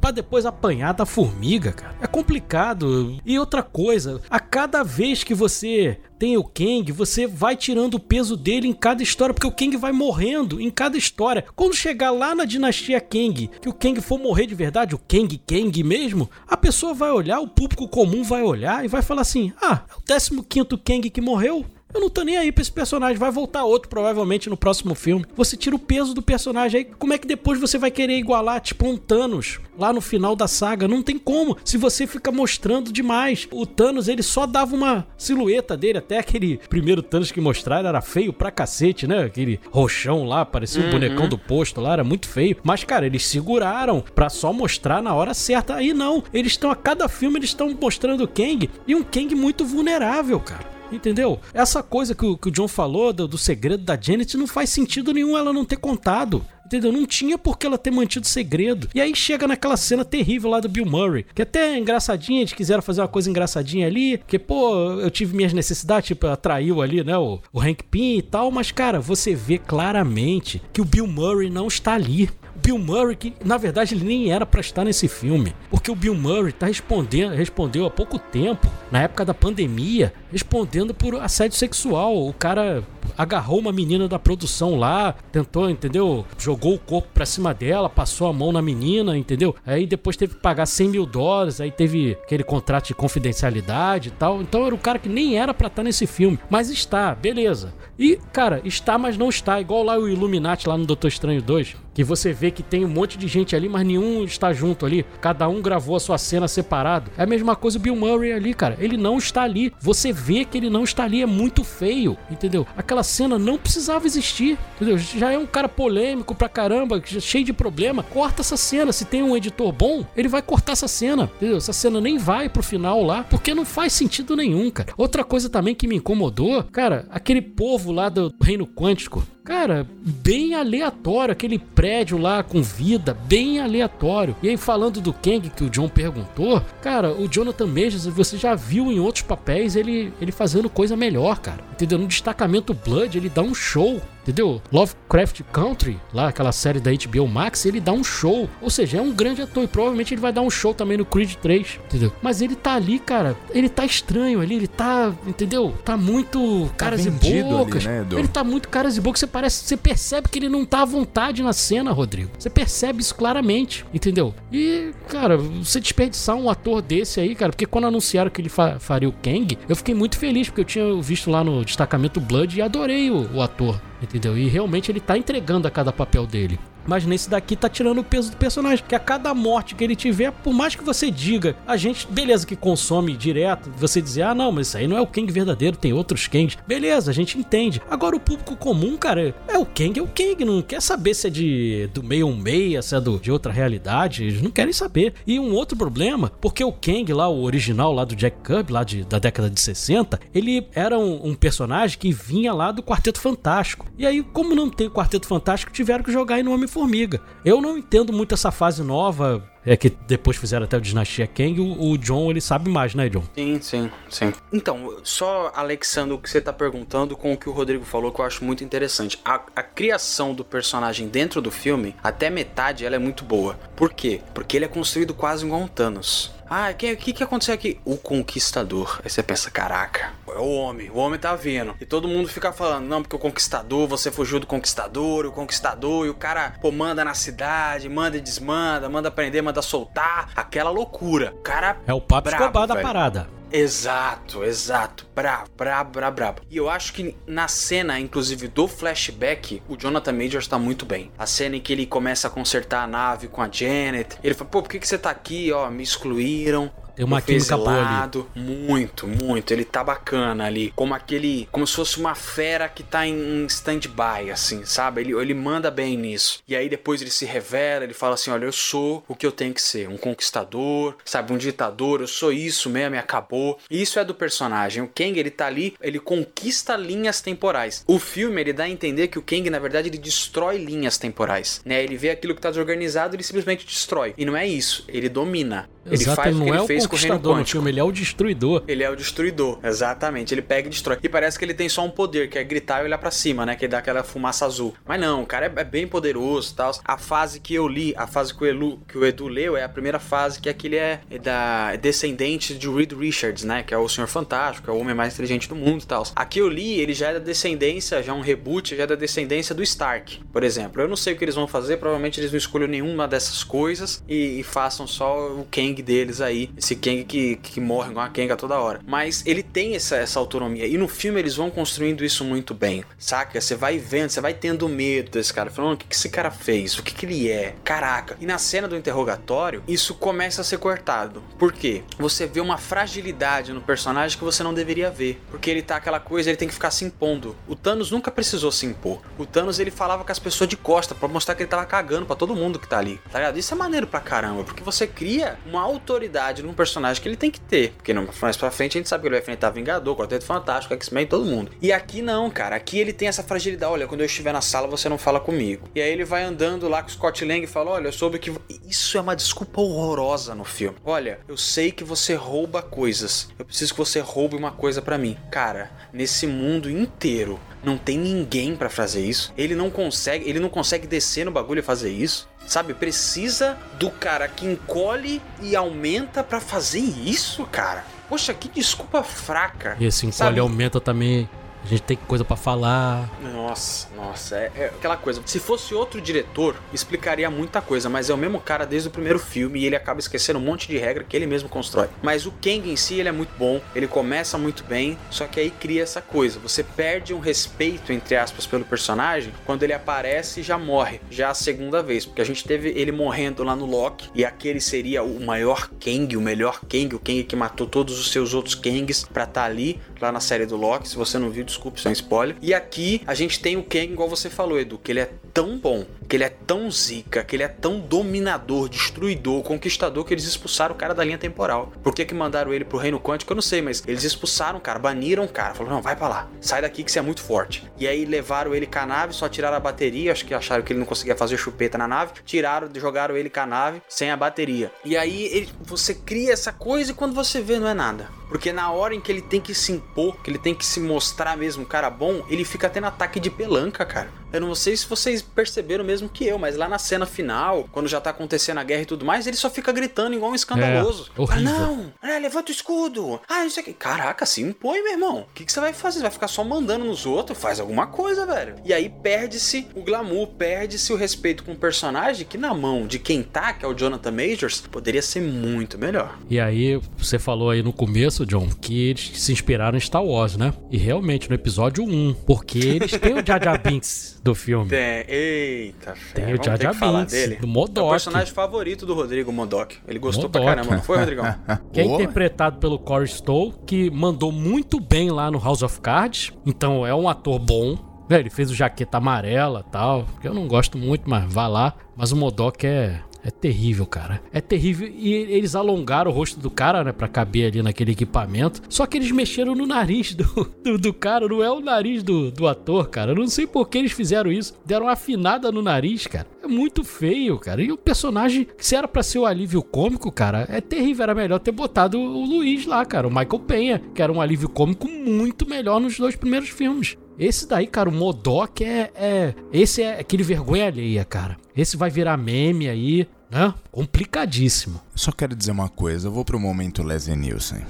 Pra depois apanhar da formiga, cara. É complicado. E outra coisa, a cada vez que você tem o Kang, você vai tirando o peso dele em cada história, porque o Kang vai morrendo em cada história. Quando chegar lá na dinastia Kang, que o Kang for morrer de verdade, o Kang Kang mesmo, a pessoa vai olhar, o público comum vai olhar e vai falar assim: ah, é o 15 Kang que morreu. Eu não tô nem aí pra esse personagem. Vai voltar outro, provavelmente, no próximo filme. Você tira o peso do personagem aí. Como é que depois você vai querer igualar, tipo, um Thanos lá no final da saga? Não tem como. Se você fica mostrando demais. O Thanos, ele só dava uma silhueta dele. Até aquele primeiro Thanos que mostraram era feio pra cacete, né? Aquele roxão lá, parecia um bonecão do posto lá, era muito feio. Mas, cara, eles seguraram pra só mostrar na hora certa. Aí não. Eles estão, a cada filme, eles estão mostrando o Kang. E um Kang muito vulnerável, cara. Entendeu? Essa coisa que o, que o John falou do, do segredo da Janet não faz sentido nenhum ela não ter contado. Entendeu? Não tinha por que ela ter mantido segredo. E aí chega naquela cena terrível lá do Bill Murray, que até é engraçadinha, eles quiseram fazer uma coisa engraçadinha ali, que, pô, eu tive minhas necessidades, tipo, atraiu ali, né, o, o Hank Pym e tal, mas, cara, você vê claramente que o Bill Murray não está ali. Bill Murray, que na verdade ele nem era pra estar nesse filme, porque o Bill Murray tá respondendo, respondeu há pouco tempo, na época da pandemia, respondendo por assédio sexual. O cara agarrou uma menina da produção lá, tentou, entendeu? Jogou o corpo pra cima dela, passou a mão na menina, entendeu? Aí depois teve que pagar 100 mil dólares, aí teve aquele contrato de confidencialidade e tal. Então era um cara que nem era pra estar nesse filme, mas está, beleza. E, cara, está, mas não está. Igual lá o Illuminati, lá no Doutor Estranho 2. Que você vê que tem um monte de gente ali, mas nenhum está junto ali. Cada um gravou a sua cena separado. É a mesma coisa o Bill Murray ali, cara. Ele não está ali. Você vê que ele não está ali. É muito feio, entendeu? Aquela cena não precisava existir, entendeu? Já é um cara polêmico pra caramba, cheio de problema. Corta essa cena. Se tem um editor bom, ele vai cortar essa cena, entendeu? Essa cena nem vai pro final lá, porque não faz sentido nenhum, cara. Outra coisa também que me incomodou, cara, aquele povo lá do Reino Quântico. Cara, bem aleatório, aquele prédio lá com vida, bem aleatório. E aí, falando do Kang que o John perguntou, cara, o Jonathan Majors, você já viu em outros papéis ele, ele fazendo coisa melhor, cara. Entendeu? No destacamento Blood, ele dá um show. Entendeu? Lovecraft Country, lá aquela série da HBO Max, ele dá um show. Ou seja, é um grande ator e provavelmente ele vai dar um show também no Creed 3, entendeu? Mas ele tá ali, cara, ele tá estranho ali, ele tá, entendeu? Tá muito caras e vendido ali, bocas. né, ele tá muito caras e bocas, você parece, você percebe que ele não tá à vontade na cena, Rodrigo. Você percebe isso claramente, entendeu? E, cara, você desperdiçar um ator desse aí, cara, porque quando anunciaram que ele fa- faria o Kang, eu fiquei muito feliz, porque eu tinha visto lá no destacamento Blood e adorei o, o ator. Entendeu? E realmente ele tá entregando a cada papel dele. Mas nesse daqui tá tirando o peso do personagem. Que a cada morte que ele tiver, por mais que você diga, a gente, beleza, que consome direto, você dizer, ah, não, mas isso aí não é o Kang verdadeiro, tem outros Kangs. Beleza, a gente entende. Agora o público comum, cara, é o Kang, é o Kang. Não quer saber se é de do meio um meia, se é do, de outra realidade. Eles não querem saber. E um outro problema, porque o Kang lá, o original lá do Jack Kirby, lá de, da década de 60, ele era um, um personagem que vinha lá do Quarteto Fantástico. E aí, como não tem o Quarteto Fantástico, tiveram que jogar aí no Homem-Formiga. Eu não entendo muito essa fase nova. É que depois fizeram até o Dinastia Kang, o, o John ele sabe mais, né, John? Sim, sim, sim. Então, só alexando o que você tá perguntando com o que o Rodrigo falou, que eu acho muito interessante. A, a criação do personagem dentro do filme, até metade, ela é muito boa. Por quê? Porque ele é construído quase igual um Thanos. Ah, o que, que, que aconteceu aqui? O Conquistador. Aí você pensa, caraca, é o homem, o homem tá vindo. E todo mundo fica falando, não, porque o conquistador, você fugiu do conquistador, o conquistador, e o cara, pô, manda na cidade, manda e desmanda, manda prender, manda soltar, aquela loucura. O cara. É o papo brabo, escobar da parada. Exato, exato. Brabo, brabo, brabo, brabo. E eu acho que na cena, inclusive, do flashback, o Jonathan Majors tá muito bem. A cena em que ele começa a consertar a nave com a Janet. Ele fala, pô, por que, que você tá aqui? Ó, me excluíram. Tem uma química boa ali. Muito, muito. Ele tá bacana ali. Como aquele. Como se fosse uma fera que tá em stand-by, assim, sabe? Ele, ele manda bem nisso. E aí depois ele se revela, ele fala assim: olha, eu sou o que eu tenho que ser. Um conquistador, sabe? Um ditador. Eu sou isso mesmo e acabou. E isso é do personagem. O Kang, ele tá ali, ele conquista linhas temporais. O filme, ele dá a entender que o Kang, na verdade, ele destrói linhas temporais. Né? Ele vê aquilo que tá desorganizado, ele simplesmente destrói. E não é isso. Ele domina. Ele Exato, faz ele o que ele é fez com o Reino Quântico. filme, ele é o destruidor. Ele é o destruidor, exatamente. Ele pega e destrói. E parece que ele tem só um poder, que é gritar e olhar pra cima, né? Que dá aquela fumaça azul. Mas não, o cara é, é bem poderoso e tal. A fase que eu li, a fase que o, Elu, que o Edu leu, é a primeira fase que é que ele é, da descendente de Reed Richards, né? Que é o Senhor Fantástico, é o homem mais inteligente do mundo e tal. Aqui eu li, ele já é da descendência, já é um reboot, já é da descendência do Stark, por exemplo. Eu não sei o que eles vão fazer, provavelmente eles não escolhem nenhuma dessas coisas e, e façam só o Kang deles aí. Esse Kang que, que morre com a Kang a toda hora. Mas ele tem essa, essa autonomia. E no filme eles vão construindo isso muito bem. Saca? Você vai vendo, você vai tendo medo desse cara. Falando, o que, que esse cara fez? O que, que ele é? Caraca. E na cena do interrogatório, isso começa a ser cortado. Por quê? Você vê uma fragilidade no personagem que você não deveria ver. Porque ele tá aquela coisa, ele tem que ficar se impondo. O Thanos nunca precisou se impor. O Thanos ele falava com as pessoas de costa pra mostrar que ele tava cagando pra todo mundo que tá ali. Tá ligado? Isso é maneiro pra caramba. Porque você cria uma autoridade num personagem que ele tem que ter. Porque mais pra frente a gente sabe que ele vai enfrentar Vingador, Quarteto Fantástico, X-Men, todo mundo. E aqui não, cara. Aqui ele tem essa fragilidade. Olha, quando eu estiver na sala, você não fala comigo. E aí ele vai andando lá com o Scott Lang e fala: Olha, eu soube que. Isso é uma desculpa horrorosa no filme. Olha, eu sei que você rouba coisas. Eu preciso que você roube uma coisa pra mim. Cara, nesse mundo inteiro. Não tem ninguém pra fazer isso. Ele não consegue, ele não consegue descer no bagulho e fazer isso. Sabe, precisa do cara que encolhe e aumenta pra fazer isso, cara. Poxa, que desculpa fraca. E esse encolhe Sabe? aumenta também. A gente tem coisa pra falar. Nossa, nossa, é, é aquela coisa. Se fosse outro diretor, explicaria muita coisa, mas é o mesmo cara desde o primeiro filme e ele acaba esquecendo um monte de regra que ele mesmo constrói. Mas o Kang em si, ele é muito bom, ele começa muito bem, só que aí cria essa coisa. Você perde um respeito, entre aspas, pelo personagem quando ele aparece e já morre, já a segunda vez, porque a gente teve ele morrendo lá no Loki e aquele seria o maior Kang, o melhor Kang, o Kang que matou todos os seus outros Kangs pra estar ali, lá na série do Loki. Se você não viu, desculpe, um spoiler. E aqui a gente tem o Kang, igual você falou, Edu, que ele é tão bom, que ele é tão zica, que ele é tão dominador, destruidor, conquistador, que eles expulsaram o cara da linha temporal. Por que que mandaram ele pro Reino Quântico? Eu não sei, mas eles expulsaram o cara, baniram o cara. Falaram, não, vai pra lá, sai daqui que você é muito forte. E aí levaram ele com a nave, só tiraram a bateria, acho que acharam que ele não conseguia fazer chupeta na nave, tiraram, jogaram ele com a nave, sem a bateria. E aí ele- você cria essa coisa e quando você vê não é nada. Porque na hora em que ele tem que se impor, que ele tem que se mostrar mesmo cara bom, ele fica tendo ataque de pelanca, cara. Eu não sei se vocês perceberam mesmo que eu, mas lá na cena final, quando já tá acontecendo a guerra e tudo mais, ele só fica gritando igual um escandaloso. É. Ah, não! Ah, levanta o escudo! Ah, não sei o que. Caraca, se impõe, meu irmão. O que, que você vai fazer? Você vai ficar só mandando nos outros? Faz alguma coisa, velho. E aí perde-se o glamour, perde-se o respeito com o personagem que na mão de quem tá, que é o Jonathan Majors, poderia ser muito melhor. E aí, você falou aí no começo, John, que eles se inspiraram em Star Wars, né? E realmente, no episódio 1, porque eles têm o Jar Jar Binks do filme. Tem, eita, Tem fé, o vamos Jar Jar Binks, dele. do É o Modok. personagem favorito do Rodrigo Modok. Ele gostou pra Modok. caramba, não foi, Rodrigão? Que é interpretado pelo Corey Stoll, que mandou muito bem lá no House of Cards. Então é um ator bom. Ele fez o jaqueta amarela tal. Que eu não gosto muito, mas vá lá. Mas o Modok é. É terrível, cara. É terrível. E eles alongaram o rosto do cara, né? Pra caber ali naquele equipamento. Só que eles mexeram no nariz do, do, do cara. Não é o nariz do, do ator, cara. Eu não sei por que eles fizeram isso. Deram uma afinada no nariz, cara. É muito feio, cara. E o personagem, se era pra ser o alívio cômico, cara, é terrível. Era melhor ter botado o Luiz lá, cara. O Michael Penha, que era um alívio cômico muito melhor nos dois primeiros filmes. Esse daí, cara, o Modok é, é. Esse é aquele vergonha alheia, cara. Esse vai virar meme aí, né? Complicadíssimo. Só quero dizer uma coisa, eu vou pro momento Leslie Nielsen.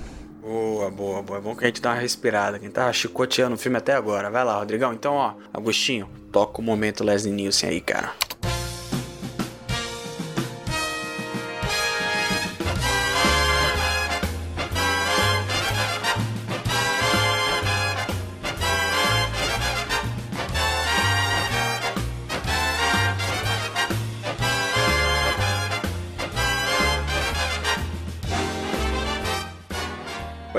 Boa, boa, boa. É bom que a gente dá uma respirada. Quem tá chicoteando o filme até agora. Vai lá, Rodrigão. Então, ó, Agostinho, toca o momento Leslie Nielsen aí, cara.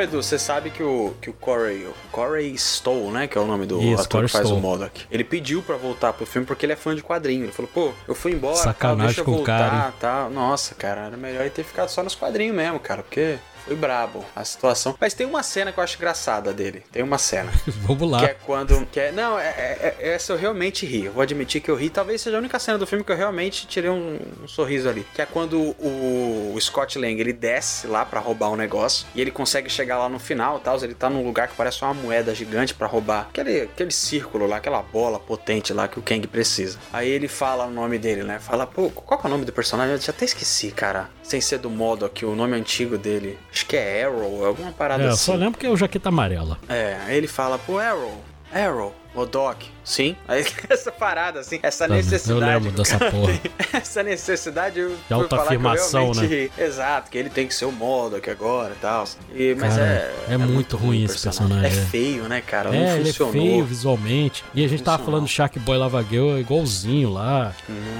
Edu, você sabe que o, que o Corey, o Corey Stoll, né, que é o nome do Isso, ator Corey que faz Stoll. o Modok, ele pediu pra voltar pro filme porque ele é fã de quadrinho. Ele falou, pô, eu fui embora, tal, Sacanagem deixa eu voltar, cara, tal. Nossa, cara, era melhor ele ter ficado só nos quadrinhos mesmo, cara, porque foi brabo a situação. Mas tem uma cena que eu acho engraçada dele. Tem uma cena. Vamos lá. Que é quando. Que é, não, é, é- é- essa eu realmente ri. Eu vou admitir que eu ri. Talvez seja a única cena do filme que eu realmente tirei um, um sorriso ali. Que é quando o, o Scott Lang ele desce lá pra roubar um negócio. E ele consegue chegar lá no final e tal. Ele tá num lugar que parece uma moeda gigante pra roubar aquele, aquele círculo lá, aquela bola potente lá que o Kang precisa. Aí ele fala o nome dele, né? Fala, pô, qual que é o nome do personagem? Eu já até esqueci, cara. Sem ser do modo aqui, o nome antigo dele. Acho que é Arrow, alguma parada É, eu assim. só lembro que é o Jaqueta Amarela. É, ele fala, pô, Arrow, Arrow, Modok, sim. Aí essa parada, assim, essa Tá, necessidade. eu lembro dessa porra. essa necessidade De autoafirmação, ri. Exato, que ele tem que ser o Modok agora e tal. E, mas Cara, é, é muito ruim esse personagem, É é. feio, né, cara? Não É, ele é funcionou. feio visualmente. E a gente tava falando do Shark Boy Lava Girl igualzinho lá.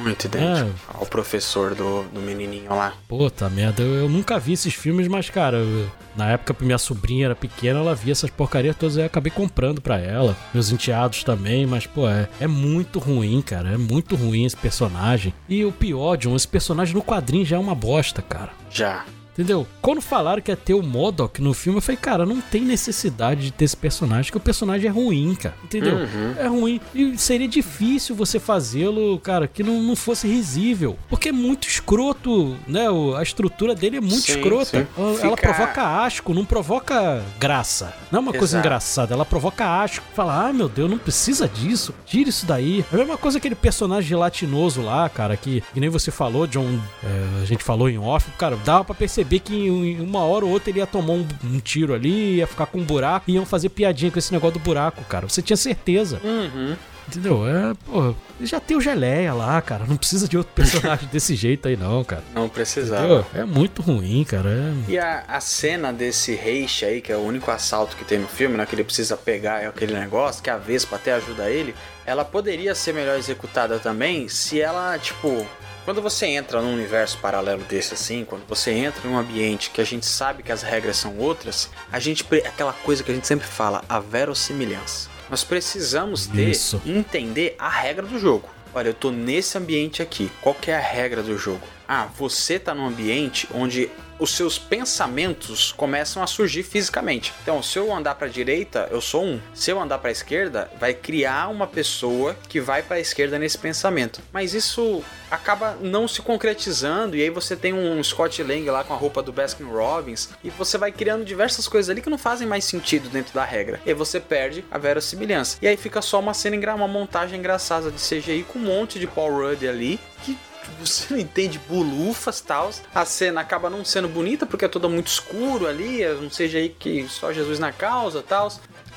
Muito idêntico É. ao professor do, do menininho lá. Puta merda, eu, eu nunca vi esses filmes, mas, cara, eu- na época que minha sobrinha era pequena, ela via essas porcarias todas e eu acabei comprando pra ela. Meus enteados também, mas, pô, é, é muito ruim, cara. É muito ruim esse personagem. E o pior, John, esse personagem no quadrinho já é uma bosta, cara. Já. Entendeu? Quando falaram que ia ter o Modok no filme, eu falei, cara, não tem necessidade de ter esse personagem, que o personagem é ruim, cara. Entendeu? Uhum. É ruim. E seria difícil você fazê-lo, cara, que não, não fosse risível. Porque é muito escroto, né? A estrutura dele é muito Sim, escrota. sim. Ela, ela Fica- provoca asco, não provoca graça. Não é uma coisa Exato. engraçada, ela provoca asco. Fala, ah, meu Deus, não precisa disso. Tira isso daí. É a mesma coisa aquele personagem gelatinoso lá, cara, que, que nem você falou, John. é, a gente falou em off, cara, dava pra perceber que em, uma hora ou outra ele ia tomar um, um tiro ali, ia ficar com um buraco e iam fazer piadinha com esse negócio do buraco, cara. Você tinha certeza. Uhum. Entendeu? É, pô, já tem o Geleia lá, cara. Não precisa de outro personagem desse jeito aí, não, cara. Não precisava. Entendeu? É muito ruim, cara. É... E a, a cena desse Reishi aí, que é o único assalto que tem no filme, né? Que ele precisa pegar aquele negócio, que a Vespa até ajuda ele, ela poderia ser melhor executada também se ela, tipo. Quando você entra num universo paralelo desse assim, quando você entra em um ambiente que a gente sabe que as regras são outras, a gente. Aquela coisa que a gente sempre fala, a verossimilhança. Nós precisamos ter, Isso. entender a regra do jogo. Olha, eu tô nesse ambiente aqui. Qual que é a regra do jogo? Ah, você tá num ambiente onde os seus pensamentos começam a surgir fisicamente. Então, se eu andar para direita, eu sou um. Se eu andar para esquerda, vai criar uma pessoa que vai para esquerda nesse pensamento. Mas isso acaba não se concretizando e aí você tem um Scott Lang lá com a roupa do Baskin Robbins e você vai criando diversas coisas ali que não fazem mais sentido dentro da regra. E aí você perde a verossimilhança. E aí fica só uma cena uma montagem engraçada de CGI com um monte de Paul Rudd ali que você não entende bulufas tal. A cena acaba não sendo bonita porque é toda muito escuro ali, é um CGI que só Jesus na causa tal.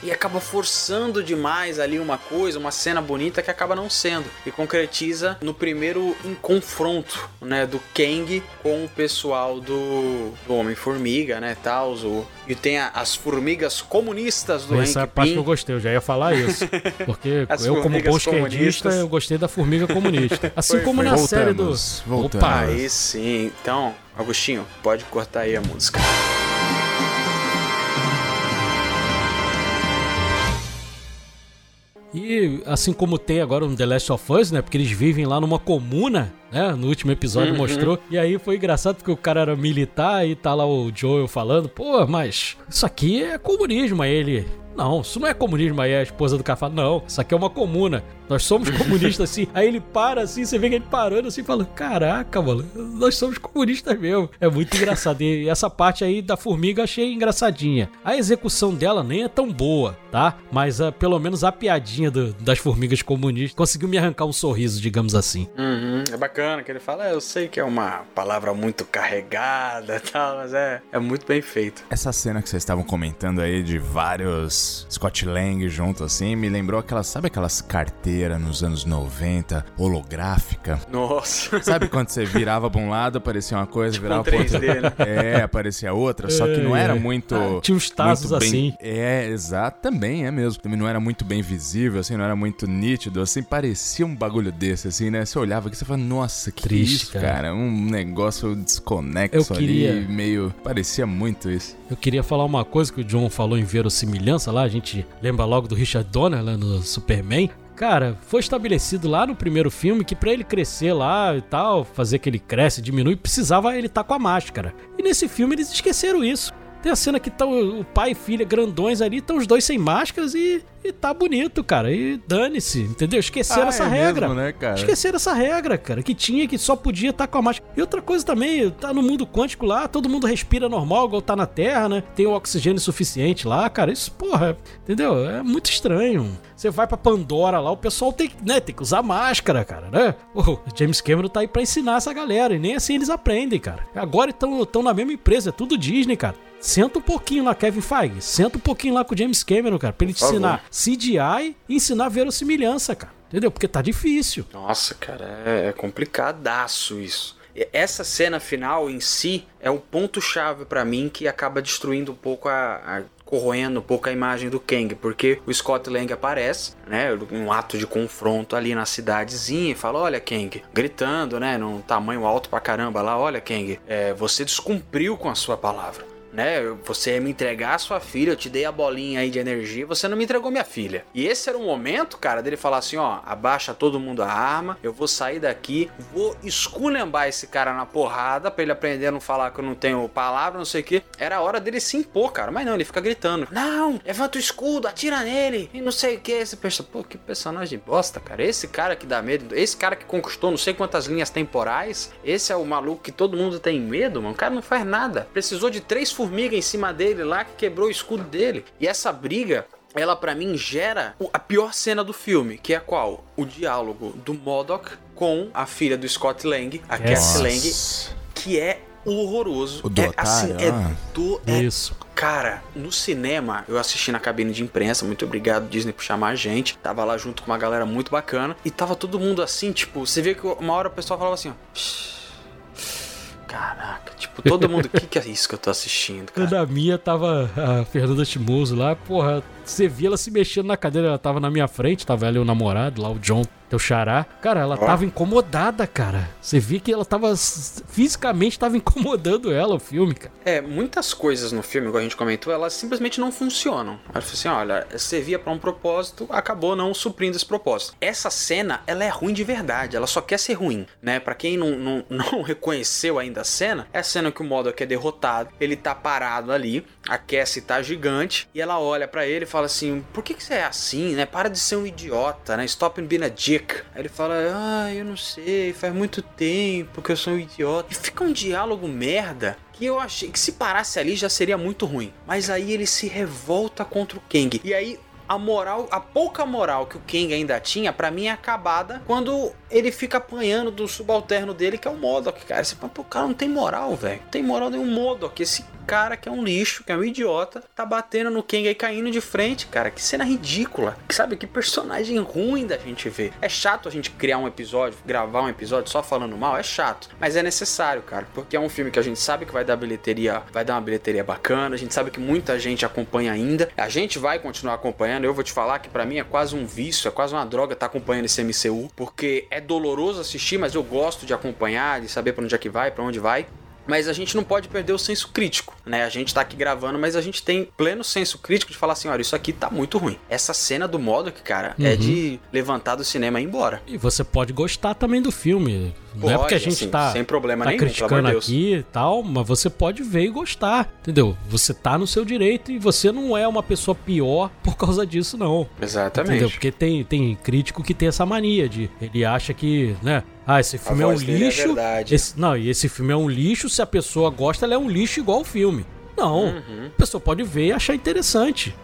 E acaba forçando demais ali uma coisa, uma cena bonita que acaba não sendo. E concretiza no primeiro em confronto, né, do Kang com o pessoal do, do Homem-Formiga, né, tal. O, e tem a- as formigas comunistas do Essa é a Hank parte que Pym. eu gostei, eu já ia falar isso. Porque eu, como bom esquerdista, eu gostei da formiga comunista. Assim Foi, como foi. na série do. Voltamos, voltamos. Opa! Aí sim. Então, Agostinho, pode cortar aí a música. E assim como tem agora no The Last of Us, né? Porque eles vivem lá numa comuna, né? No último episódio Uhum. mostrou. E aí foi engraçado porque o cara era militar e tá lá o Joel falando, pô, mas isso aqui é comunismo. Aí ele. Não, isso não é comunismo. Aí a esposa do cara fala, não, isso aqui é uma comuna. Nós somos comunistas assim. Aí ele para assim, você vê que ele parando assim, falando, caraca, mano, nós somos comunistas mesmo. É muito engraçado. E essa parte aí da formiga eu achei engraçadinha. A execução dela nem é tão boa, tá? Mas ah, pelo menos a piadinha do- das formigas comunistas conseguiu me arrancar um sorriso, digamos assim. Uhum. É bacana que ele fala, é, eu sei que é uma palavra muito carregada e tal, mas é, é muito bem feito. Essa cena que vocês estavam comentando aí de vários Scott Lang junto assim, me lembrou aquelas, sabe aquelas carteiras nos anos 90, holográfica? Nossa. Sabe quando você virava pra um lado, aparecia uma coisa, Tipo virava um pra outra? 3D, né? É, aparecia outra, só que não era É. muito. Ah, tinha uns tazos bem- assim. É, exato, também é mesmo. Também não era muito bem visível, assim, não era muito nítido, assim, parecia um bagulho desse, assim, né? Você olhava aqui e você falava, nossa, que Triste, isso, cara. cara. Um negócio desconexo Eu queria- ali, meio. Parecia muito isso. Eu queria falar uma coisa que o John falou em verossimilhança lá, a gente lembra logo do Richard Donner lá no Superman. Cara, foi estabelecido lá no primeiro filme que pra ele crescer lá e tal, fazer que ele cresce, diminui, precisava ele estar com a máscara. E nesse filme eles esqueceram isso. Tem a cena que tá o o pai e filha grandões ali, estão os dois sem máscaras e, e tá bonito, cara. E dane-se, entendeu? Esqueceram Ah, essa é regra. mesmo, né, cara? Esqueceram essa regra, cara, que tinha que só podia estar com a máscara. E outra coisa também, tá no mundo quântico lá, todo mundo respira normal, igual tá na Terra, né? Tem o oxigênio suficiente lá, cara. Isso, porra, entendeu? É muito estranho. Você vai pra Pandora lá, o pessoal tem, que, né, tem que usar máscara, cara, né? O James Cameron tá aí pra ensinar essa galera, e nem assim eles aprendem, cara. Agora estão na mesma empresa, é tudo Disney, cara. Senta um pouquinho lá, Kevin Feige. Senta um pouquinho lá com o James Cameron, cara, pra ele te favor. ensinar CGI e ensinar verossimilhança, cara. Entendeu? Porque tá difícil. Nossa, cara, é, é complicadaço isso. Essa cena final em si é o ponto-chave pra mim que acaba destruindo um pouco a, a- corroendo um pouco a imagem do Kang, porque o Scott Lang aparece, né, um ato de confronto ali na cidadezinha e fala, olha Kang, gritando, né, num tamanho alto pra caramba lá, olha Kang, é, você descumpriu com a sua palavra né? Você me entregar a sua filha, eu te dei a bolinha aí de energia, você não me entregou minha filha. E esse era o momento, cara, dele falar assim, ó, abaixa todo mundo a arma, eu vou sair daqui, vou esculembar esse cara na porrada pra ele aprender a não falar que eu não tenho palavra, não sei o que. Era a hora dele se impor, cara, mas não, ele fica gritando, não, levanta o escudo, atira nele, e não sei o que. Esse pensa, pô, que personagem bosta, cara. Esse cara que dá medo, esse cara que conquistou não sei quantas linhas temporais, esse é o maluco que todo mundo tem medo, mano. O cara não faz nada. Precisou de três formigas em cima dele lá que quebrou o escudo dele. E essa briga. Ela pra mim gera a pior cena do filme, que é qual? O diálogo do Modok com a filha do Scott Lang, a Cassie Lang, que é horroroso. O do é assim, é ah. do é Isso. Cara, no cinema, eu assisti na cabine de imprensa, muito obrigado Disney por chamar a gente. Tava lá junto com uma galera muito bacana. E tava todo mundo assim, tipo, você vê que uma hora o pessoal falava assim, ó. "Shh, Caraca, tipo, todo mundo, o que, que é isso que eu tô assistindo, cara? Da minha tava a Fernanda Timoso lá, porra, você via ela se mexendo na cadeira, ela tava na minha frente, tava ali o namorado, lá o John, teu xará. Cara, ela tava incomodada, cara. Você via que ela tava, fisicamente tava incomodando ela, o filme, cara. É, muitas coisas no filme, igual a gente comentou, elas simplesmente não funcionam. Ela falou assim: olha, servia pra um propósito, acabou não suprindo esse propósito. Essa cena, ela é ruim de verdade, ela só quer ser ruim, né? Pra quem não, não, não reconheceu ainda a cena, é a cena que o Modok é derrotado, ele tá parado ali, a Cassie tá gigante, e ela olha pra ele e fala assim: por que, que você é assim, né? Para de ser um idiota, né? Stop being a dick. Aí ele fala: ah, eu não sei, faz muito tempo que eu sou um idiota. E fica um diálogo merda que eu achei que se parasse ali já seria muito ruim. Mas aí ele se revolta contra o Kang. E aí a moral, a pouca moral que o Kang ainda tinha, pra mim é acabada quando ele fica apanhando do subalterno dele, que é o Modok, cara. Você fala, pô, o cara não tem moral, velho. Não tem moral nenhum Modok. Esse cara que é um lixo, que é um idiota, tá batendo no Kang aí caindo de frente, cara. Que cena ridícula. Que, sabe, que personagem ruim da gente ver. É chato a gente criar um episódio, gravar um episódio só falando mal, é chato. Mas é necessário, cara. Porque é um filme que a gente sabe que vai dar bilheteria, vai dar uma bilheteria bacana. A gente sabe que muita gente acompanha ainda. A gente vai continuar acompanhando. Eu vou te falar que pra mim é quase um vício, é quase uma droga estar acompanhando esse MCU. Porque é doloroso assistir, mas eu gosto de acompanhar, de saber pra onde é que vai, pra onde vai. Mas a gente não pode perder o senso crítico, né? A gente tá aqui gravando, mas a gente tem pleno senso crítico de falar assim, olha, isso aqui tá muito ruim. Essa cena do Modok, cara, é Uhum. de levantar do cinema e ir embora. E você pode gostar também do filme. não é porque a gente assim, tá, sem problema tá nenhum, criticando aqui e tal, mas você pode ver e gostar, entendeu? Você tá no seu direito e você não é uma pessoa pior por causa disso, não. Exatamente. Entendeu? Porque tem, tem crítico que tem essa mania de. Ele acha que, né? Ah, esse filme é um é lixo. verdade. esse- não, e esse filme é um lixo. Se a pessoa gosta, ela é um lixo igual o filme. Não. Uhum. A pessoa pode ver e achar interessante.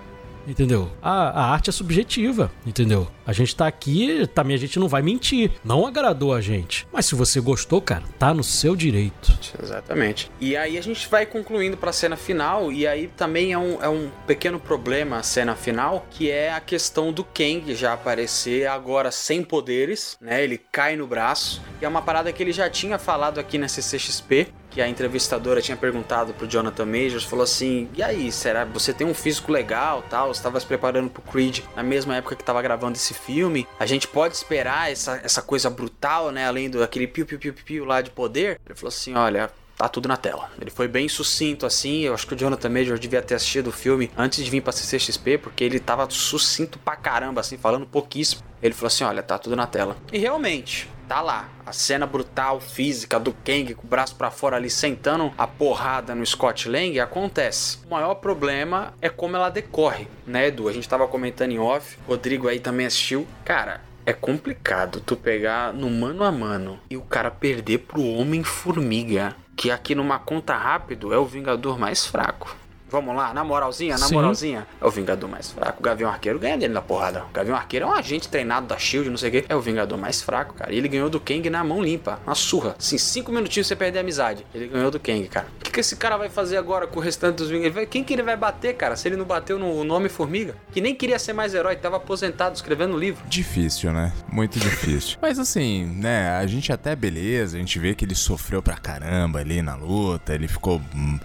Entendeu? A, a arte é subjetiva, entendeu? A gente tá aqui, também a gente não vai mentir. Não agradou a gente. Mas se você gostou, cara, tá no seu direito. Exatamente. E aí a gente vai concluindo pra cena final, e aí também é um, é um pequeno problema a cena final, que é a questão do Kang já aparecer agora sem poderes, né? Ele cai no braço. E é uma parada que ele já tinha falado aqui na CCXP, que a entrevistadora tinha perguntado pro Jonathan Majors, falou assim: "E aí, será você tem um físico legal, tal, estava se preparando pro Creed na mesma época que estava gravando esse filme? A gente pode esperar essa, essa coisa brutal, né, além do aquele piu piu piu piu, lá de poder?" Ele falou assim: "Olha, tá tudo na tela. Ele foi bem sucinto assim. Eu acho que o Jonathan Major devia ter assistido o filme antes de vir pra CCXP, porque ele tava sucinto pra caramba, assim, falando pouquíssimo. Ele falou assim: olha, tá tudo na tela. E realmente, tá lá. A cena brutal, física do Kang com o braço para fora ali sentando a porrada no Scott Lang acontece. O maior problema é como ela decorre, né, Edu? A gente tava comentando em off, Rodrigo aí também assistiu. Cara, é complicado tu pegar no mano a mano e o cara perder pro Homem-Formiga, que aqui numa conta rápido é o Vingador mais fraco. Vamos lá, na moralzinha, na Sim. moralzinha. É o Vingador mais fraco. O Gavião Arqueiro ganha dele na porrada. O Gavião Arqueiro é um agente treinado da Shield, não sei o quê. É o Vingador mais fraco, cara. E ele ganhou do Kang na mão limpa, na surra. Assim, cinco minutinhos você perder a amizade. Ele ganhou do Kang, cara. O que, que esse cara vai fazer agora com o restante dos Vingadores? Quem que ele vai bater, cara? Se ele não bateu no nome Formiga? Que nem queria ser mais herói, tava aposentado escrevendo livro. Difícil, né? Muito difícil. Mas assim, né? A gente até beleza, a gente vê que ele sofreu pra caramba ali na luta, ele ficou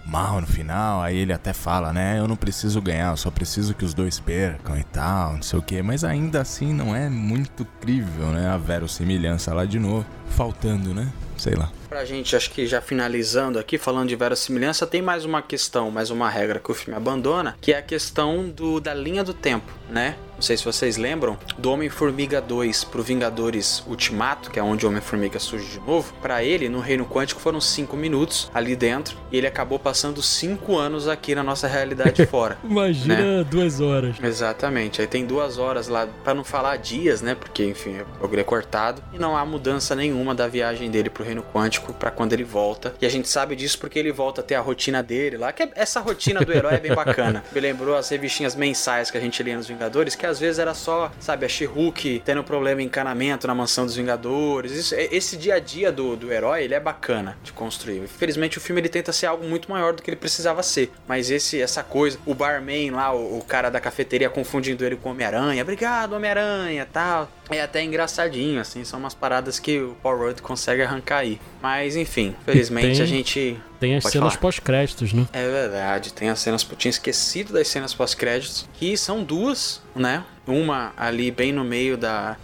mal no final, aí ele até fala, né? Eu não preciso ganhar, eu só preciso que os dois percam e tal, não sei o que. Mas ainda assim não é muito crível, né? A verossimilhança lá de novo. Faltando, né? Sei lá. Pra gente, acho que já finalizando aqui, falando de verossimilhança, tem mais uma questão, mais uma regra que o filme abandona, que é a questão do, da linha do tempo, né? Não sei se vocês lembram, do Homem-Formiga 2 pro Vingadores Ultimato, que é onde o Homem-Formiga surge de novo. Pra ele, no Reino Quântico, foram 5 minutos ali dentro, e ele acabou passando 5 anos aqui na nossa realidade fora. Imagina duas horas. Exatamente, aí tem duas horas lá, pra não falar dias, né? Porque, enfim, o é cortado. E não há mudança nenhuma da viagem dele pro Reino Quântico pra quando ele volta. E a gente sabe disso porque ele volta a ter a rotina dele lá, que é- essa rotina do herói é bem bacana. Me lembrou as revistinhas mensais que a gente lia nos Vingadores, que às vezes era só, sabe, a She-Hulk tendo problema em encanamento na mansão dos Vingadores. Isso- esse dia a dia do, do herói, ele é bacana de construir. Infelizmente o filme ele tenta ser algo muito maior do que ele precisava ser. Mas esse essa coisa, o barman lá, o, o cara da cafeteria confundindo ele com o Homem-Aranha. Obrigado, Homem-Aranha, tal. É até engraçadinho, assim, são umas paradas que o Paul Rudd consegue arrancar aí. Mas enfim, felizmente tem- a gente. Tem as Pode cenas pós-créditos, né? É verdade, tem as cenas. Eu tinha esquecido das cenas pós-créditos, que são duas, né? Uma ali bem no meio da.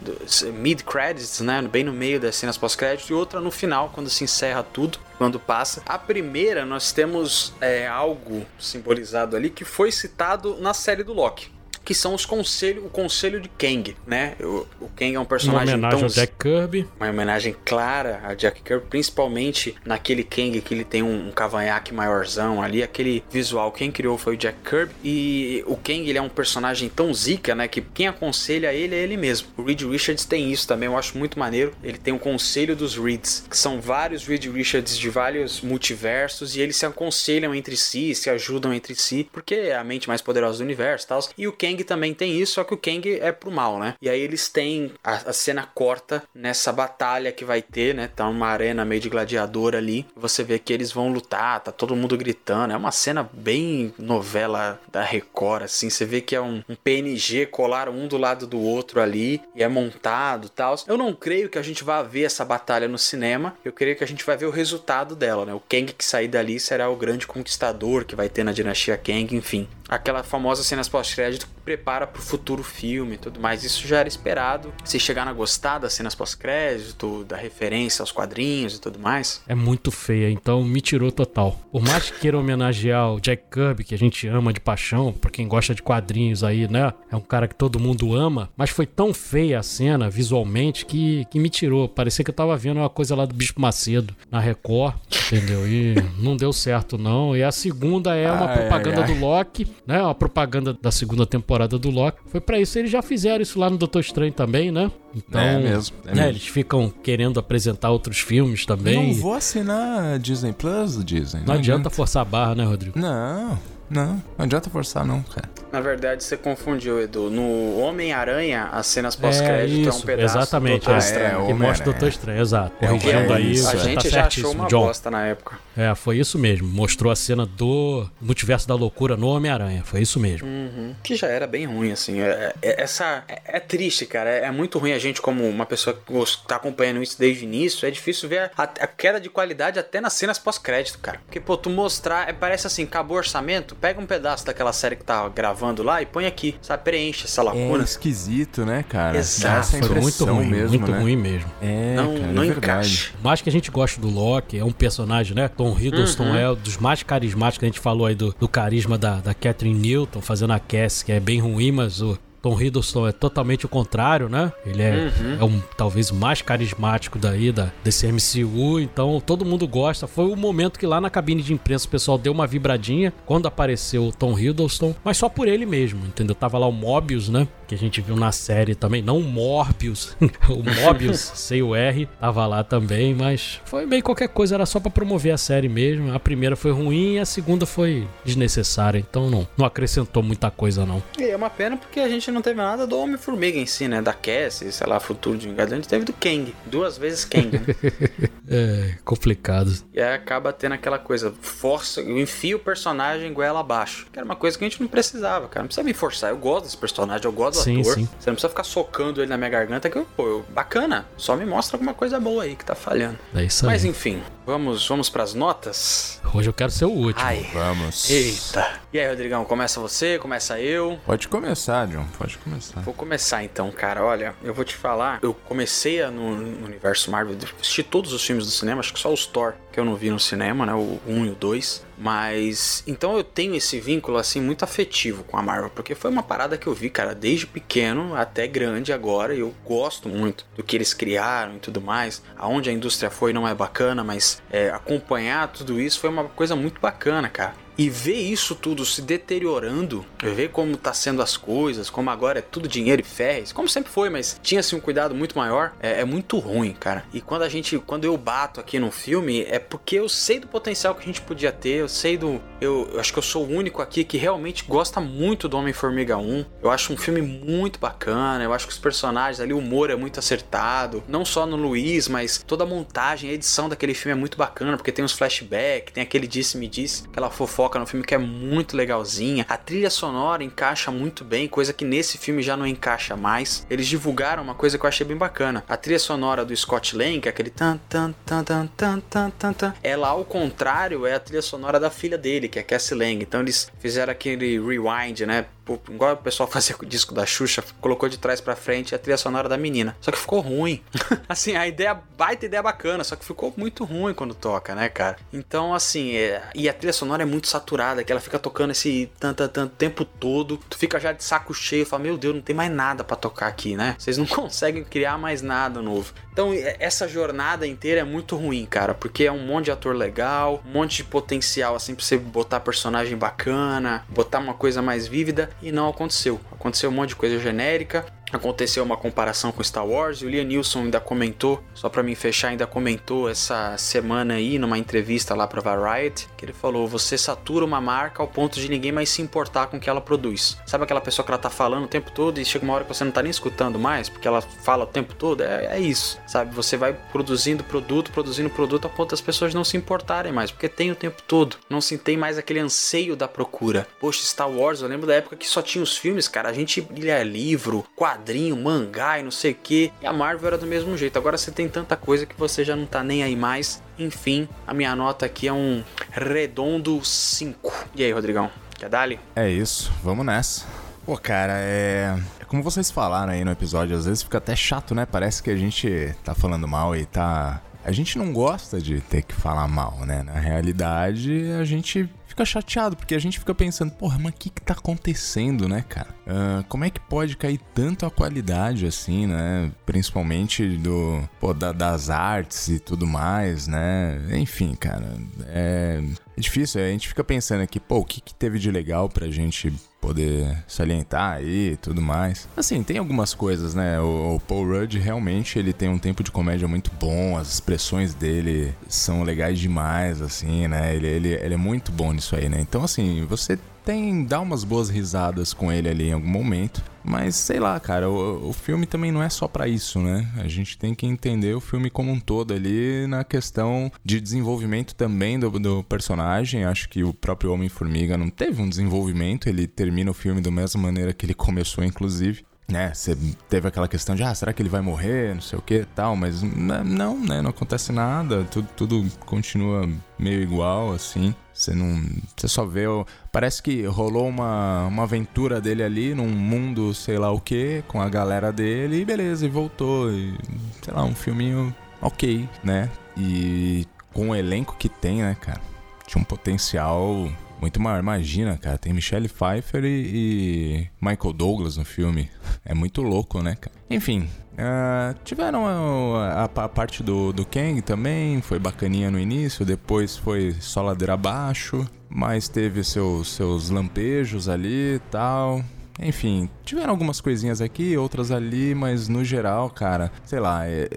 mid-credits, né? Bem no meio das cenas pós-créditos, e outra no final, quando se encerra tudo, quando passa. A primeira, nós temos é, algo simbolizado ali que foi citado na série do Loki. Que são os conselhos, o conselho de Kang, né? O, o Kang é um Uma personagem homenagem tão ao Jack Kirby. uma homenagem clara a Jack Kirby, principalmente naquele Kang que ele tem um, um cavanhaque maiorzão ali, aquele visual. Quem criou foi o Jack Kirby e o Kang ele é um personagem tão zica, né, que quem aconselha ele é ele mesmo. O Reed Richards tem isso também, eu acho muito maneiro. Ele tem um conselho dos Reeds, que são vários Reed Richards de vários multiversos e eles se aconselham entre si, se ajudam entre si, porque é a mente mais poderosa do universo, e tal. E o Kang também tem isso, só que o Kang é pro mal, né? E aí eles têm a, a cena corta nessa batalha que vai ter, né? Tá uma arena meio de gladiador ali. Você vê que eles vão lutar, tá todo mundo gritando. É uma cena bem novela da Record, assim. Você vê que é um, um PNG colaram um do lado do outro ali e é montado tal. Eu não creio que a gente vá ver essa batalha no cinema. Eu creio que a gente vai ver o resultado dela, né? O Kang que sair dali será o grande conquistador que vai ter na dinastia Kang, enfim. Aquela famosa cenas pós-crédito que prepara pro futuro filme e tudo mais. Isso já era esperado. Se chegaram a gostar das cenas pós-crédito, da referência aos quadrinhos e tudo mais. É muito feia, então me tirou total. Por mais que queira homenagear o Jack Kirby, que a gente ama de paixão, pra quem gosta de quadrinhos aí, né? É um cara que todo mundo ama, mas foi tão feia a cena visualmente que, que me tirou. Parecia que eu tava vendo uma coisa lá do Bispo Macedo na Record, entendeu? E não deu certo não. E a segunda é uma Ai, propaganda ai, ai. do Loki, né? Uma propaganda da segunda temporada do Loki. Foi pra isso, eles já fizeram isso lá no Doutor Estranho também, né? Então, É mesmo, é né, mesmo. eles ficam querendo apresentar outros filmes também. Não vou assinar Disney Plus, Disney. Não adianta forçar a barra, né, Rodrigo? Não, não. Não adianta forçar, não, cara. Na verdade, você confundiu, Edu. No Homem-Aranha, as cenas pós-crédito é, um isso, pedaço exatamente, do Doutor é, Estranho. é, que mostra o Doutor Estranho, exato. É, Corrigindo é aí, isso, A tá gente já achou uma John. bosta na época. É, foi isso mesmo. Mostrou a cena do multiverso da loucura no Homem-Aranha. Foi isso mesmo. Uhum. Que já era bem ruim, assim. É, é- essa, é, é triste, cara. É, é muito ruim a gente, como uma pessoa que gos- tá acompanhando isso desde o início, é difícil ver a, a queda de qualidade até nas cenas pós-crédito, cara. Porque, pô, tu mostrar, é, parece assim, acabou o orçamento, pega um pedaço daquela série que tá gravando lá e põe aqui, sabe? Preenche essa É lacuna. esquisito, né, cara? Exato. Foi muito ruim, mesmo, muito né? ruim mesmo. É, não cara, não é encaixa. Mais que a gente goste do Loki, é um personagem, né? Tom Hiddleston Uhum. é um dos mais carismáticos. A gente falou aí do, do carisma da, da Catherine Newton fazendo a Cass, que é bem ruim, mas o Tom Hiddleston é totalmente o contrário, né? Ele é, Uhum. é um talvez o mais carismático daí da, desse MCU, então todo mundo gosta. Foi o momento que lá na cabine de imprensa o pessoal deu uma vibradinha quando apareceu o Tom Hiddleston, mas só por ele mesmo, entendeu? Tava lá o Mobius, né? Que a gente viu na série também, não o Morbius, o Mobius, sei o R, tava lá também, mas foi meio qualquer coisa, era só pra promover a série mesmo. A primeira foi ruim e a segunda foi desnecessária, então não, não acrescentou muita coisa não. E é uma pena porque a gente não teve nada do Homem-Formiga em si, né? Da Cassie, sei lá, Futuro de Vingador. A gente teve do Kang. Duas vezes Kang, né? É complicado. E aí acaba tendo aquela coisa, força, eu enfio o personagem goela abaixo. Que era uma coisa que a gente não precisava, cara. Não precisa me forçar. Eu gosto desse personagem, eu gosto do Sim, ator. sim. Você não precisa ficar socando ele na minha garganta, que pô, bacana. Só me mostra alguma coisa boa aí que tá falhando. É isso Mas aí. enfim, vamos, vamos pras notas? Hoje eu quero ser o último. Ai. Vamos. Eita. E aí, Rodrigão, começa você, começa eu. Pode começar, John. Pode começar. Vou começar então, cara. Olha, eu vou te falar. Eu comecei a, no, no universo Marvel, assisti todos os filmes do cinema, acho que só os Thor que eu não vi no cinema, né? O 1 e o 2. Mas. Então eu tenho esse vínculo, assim, muito afetivo com a Marvel, porque foi uma parada que eu vi, cara, desde pequeno até grande agora. E eu gosto muito do que eles criaram e tudo mais. Aonde a indústria foi não é bacana, mas é, acompanhar tudo isso foi uma coisa muito bacana, cara. E ver isso tudo se deteriorando, ver como tá sendo as coisas, como agora é tudo dinheiro e férias, como sempre foi, mas tinha-se um cuidado muito maior, é, é muito ruim, cara. E quando a gente, quando eu bato aqui no filme, é porque eu sei do potencial que a gente podia ter, eu sei do. Eu, eu acho que eu sou o único aqui que realmente gosta muito do Homem-Formiga 1. Eu acho um filme muito bacana, eu acho que os personagens ali, o humor é muito acertado, não só no Luiz, mas toda a montagem, a edição daquele filme é muito bacana, porque tem os flashbacks, tem aquele disse-me disse, aquela fofoca no filme que é muito legalzinha. A trilha sonora encaixa muito bem, coisa que nesse filme já não encaixa mais. Eles divulgaram uma coisa que eu achei bem bacana. A trilha sonora do Scott Lang, que é aquele tan tan tan tan tan tan tan tan, ela ao contrário é a trilha sonora da filha dele, que é Cassie Lang. Então eles fizeram aquele rewind, né? Igual o pessoal fazia com o disco da Xuxa, colocou de trás pra frente a trilha sonora da menina. Só que ficou ruim. assim, a ideia, baita ideia bacana, só que ficou muito ruim quando toca, né, cara? Então, assim, é... e a trilha sonora é muito saturada, que ela fica tocando esse tanto, tanto tempo todo. Tu fica já de saco cheio, fala, meu Deus, não tem mais nada pra tocar aqui, né? Vocês não conseguem criar mais nada novo. Então, é- essa jornada inteira é muito ruim, cara, porque é um monte de ator legal, um monte de potencial, assim, pra você botar personagem bacana, botar uma coisa mais vívida, e não aconteceu. Aconteceu um monte de coisa genérica, aconteceu uma comparação com Star Wars, e o Liam Neeson ainda comentou, só pra mim fechar, ainda comentou essa semana aí, numa entrevista lá pra Variety, que ele falou, você satura uma marca ao ponto de ninguém mais se importar com o que ela produz. Sabe aquela pessoa que ela tá falando o tempo todo e chega uma hora que você não tá nem escutando mais, porque ela fala o tempo todo? É, é isso, sabe? Você vai produzindo produto, produzindo produto a ponto das pessoas não se importarem mais, porque tem o tempo todo. Não se tem mais aquele anseio da procura. Poxa, Star Wars, eu lembro da época que só tinha os filmes, cara. A gente lia livro, quadrinho, mangá e não sei o que. E a Marvel era do mesmo jeito. Agora você tem tanta coisa que você já não tá nem aí mais. Enfim, a minha nota aqui é um redondo 5. E aí, Rodrigão? Quer dar-lhe? É isso, vamos nessa. Pô, cara, é. É como vocês falaram aí no episódio, às vezes fica até chato, né? Parece que a gente tá falando mal e tá. A gente não gosta de ter que falar mal, né? Na realidade, a gente fica chateado, porque a gente fica pensando, porra, mas o que que tá acontecendo, né, cara? Ah, como é que pode cair tanto a qualidade assim, né? Principalmente do, pô, da- das artes e tudo mais, né? Enfim, cara, é, é difícil, a gente fica pensando aqui, pô, o que que teve de legal pra gente poder salientar aí e tudo mais. Assim, tem algumas coisas, né? O, o Paul Rudd realmente ele tem um tempo de comédia muito bom, as expressões dele são legais demais, assim, né? Ele, ele, ele é muito bom nisso aí, né? Então, assim, você tem dá umas boas risadas com ele ali em algum momento. Mas sei lá, cara, o, o filme também não é só para isso, né? A gente tem que entender o filme como um todo ali na questão de desenvolvimento também do, do personagem. Acho que o próprio Homem-Formiga não teve um desenvolvimento, ele termina o filme da mesma maneira que ele começou, inclusive né? Você teve aquela questão de, ah, será que ele vai morrer, não sei o que tal, mas não, né? Não acontece nada, tudo, tudo continua meio igual, assim. Você não. Você só vê. Parece que rolou uma, uma aventura dele ali num mundo, sei lá o que, com a galera dele, e beleza, e voltou. E, sei lá, um filminho ok, né? E com o elenco que tem, né, cara? Tinha um potencial muito maior. Imagina, cara, tem Michelle Pfeiffer e, e Michael Douglas no filme. É muito louco, né, cara? Enfim, uh, tiveram a, a, a, parte do, do Kang também, foi bacaninha no início, depois foi só ladeira abaixo, mas teve seus, seus lampejos ali e tal. Enfim, tiveram algumas coisinhas aqui, outras ali, mas no geral, cara, sei lá, é,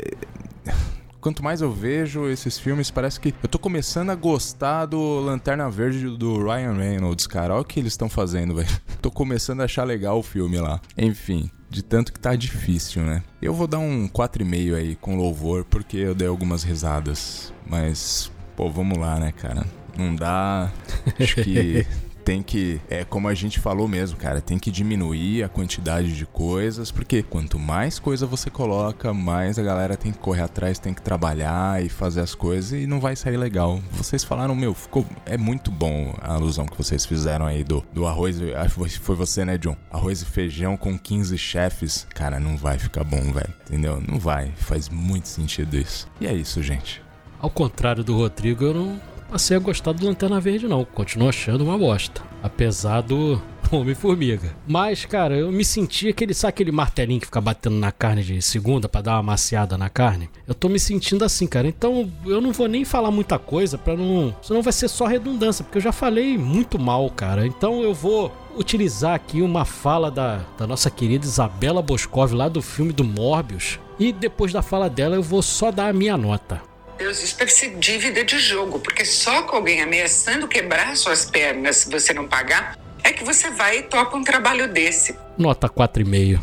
quanto mais eu vejo esses filmes, parece que eu tô começando a gostar do Lanterna Verde do Ryan Reynolds, cara. Olha o que eles estão fazendo, velho. Tô começando a achar legal o filme lá. Enfim, de tanto que tá difícil, né? Eu vou dar um 4,5 aí com louvor, porque eu dei algumas risadas. Mas, pô, vamos lá, né, cara? Não dá. Acho que tem que, é como a gente falou mesmo, cara, tem que diminuir a quantidade de coisas, porque quanto mais coisa você coloca, mais a galera tem que correr atrás, tem que trabalhar e fazer as coisas e não vai sair legal. Vocês falaram, meu, ficou é muito bom a alusão que vocês fizeram aí do, do arroz, foi você, né, John? Arroz e feijão com 15 chefes. Cara, não vai ficar bom, velho. Entendeu? Não vai. Faz muito sentido isso. E é isso, gente. Ao contrário do Rodrigo, eu não passei a gostar do Lanterna Verde, não. Continuo achando uma bosta. Apesar do Homem-Formiga. Mas, cara, eu me senti aquele, sabe aquele martelinho que fica batendo na carne de segunda para dar uma maciada na carne? Eu tô me sentindo assim, cara. Então, eu não vou nem falar muita coisa para não, senão vai ser só redundância, porque eu já falei muito mal, cara. Então, eu vou utilizar aqui uma fala da, da nossa querida Isabela Boscov lá do filme do Morbius. E depois da fala dela, eu vou só dar a minha nota. Deus, isso deve ser dívida de jogo, porque só com alguém ameaçando quebrar suas pernas se você não pagar, é que você vai e topa um trabalho desse. Nota 4,5.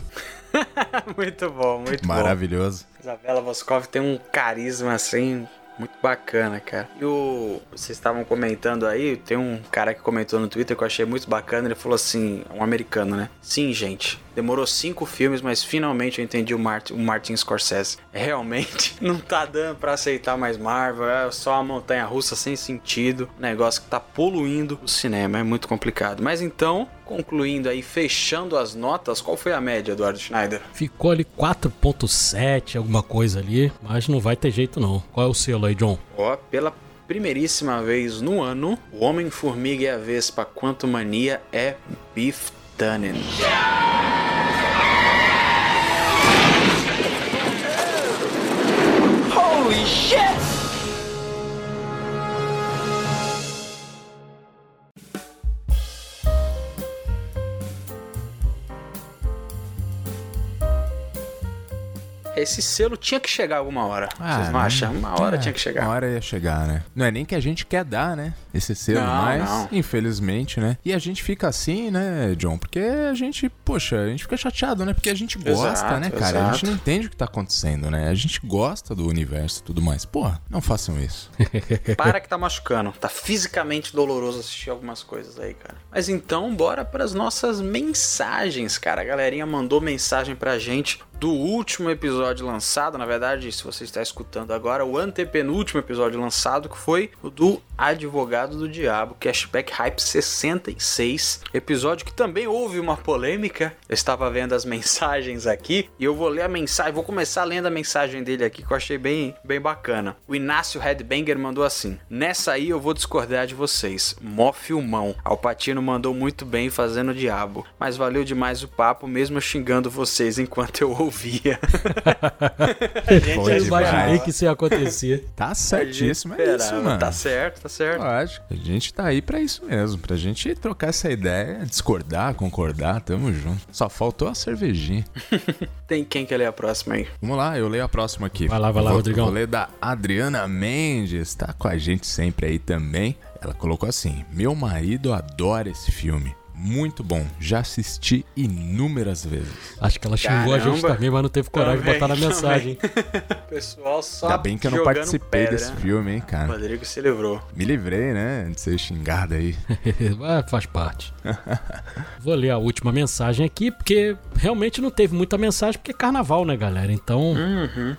muito bom, muito Maravilhoso. bom. Maravilhoso. Isabela Moscov tem um carisma assim muito bacana, cara. E o. Vocês estavam comentando aí, tem um cara que comentou no Twitter que eu achei muito bacana. Ele falou assim: um americano, né? Sim, gente. Demorou cinco filmes, mas finalmente eu entendi o Martin, o Martin Scorsese. Realmente não tá dando para aceitar mais Marvel, é só uma montanha russa sem sentido, negócio que tá poluindo o cinema, é muito complicado. Mas então, concluindo aí, fechando as notas, qual foi a média, Eduardo Schneider? Ficou ali 4.7, alguma coisa ali, mas não vai ter jeito não. Qual é o selo aí, John? Ó, pela primeiríssima vez no ano, o Homem-Formiga e a Vespa Quanto Mania é Beef Tannen. Holy shit! Esse selo tinha que chegar alguma hora. Ah, Vocês não né? acham? Uma hora é, tinha que chegar. Uma hora ia chegar, né? Não é nem que a gente quer dar, né? Esse selo, não, mas não. infelizmente, né? E a gente fica assim, né, John? Porque a gente, poxa, a gente fica chateado, né? Porque a gente gosta, exato, né, cara? Exato. A gente não entende o que tá acontecendo, né? A gente gosta do universo e tudo mais. Porra, não façam isso. Para que tá machucando. Tá fisicamente doloroso assistir algumas coisas aí, cara. Mas então, bora para as nossas mensagens, cara. A galerinha mandou mensagem pra gente do último episódio lançado, na verdade, se você está escutando agora, o antepenúltimo episódio lançado, que foi o do Advogado do Diabo, Cashback Hype 66, episódio que também houve uma polêmica. Eu estava vendo as mensagens aqui e eu vou ler a mensagem, vou começar lendo a mensagem dele aqui que eu achei bem, bem bacana. O Inácio Headbanger mandou assim: Nessa aí eu vou discordar de vocês. Mó filmão. Alpatino mandou muito bem fazendo o diabo, mas valeu demais o papo, mesmo xingando vocês enquanto eu ouvi ouvia. eu imaginei que isso ia acontecer. Tá certíssimo, é isso, mano. Tá certo, tá certo. Lógico, a gente tá aí pra isso mesmo, pra gente trocar essa ideia, discordar, concordar, tamo junto. Só faltou a cervejinha. Tem quem quer ler a próxima aí? Vamos lá, eu leio a próxima aqui. Vai lá, vai lá, vou, Rodrigão. Vou ler da Adriana Mendes, tá com a gente sempre aí também. Ela colocou assim: Meu marido adora esse filme. Muito bom, já assisti inúmeras vezes. Acho que ela xingou a gente Caramba. também, mas não teve coragem de Também, botar na mensagem. Pessoal só Ainda bem que eu não participei pedra. desse filme, hein, O cara. Rodrigo se livrou. Me livrei, né? De ser xingado aí. Ah, faz parte. Vou ler a última mensagem aqui, porque realmente não teve muita mensagem, porque é carnaval, né, galera? Então,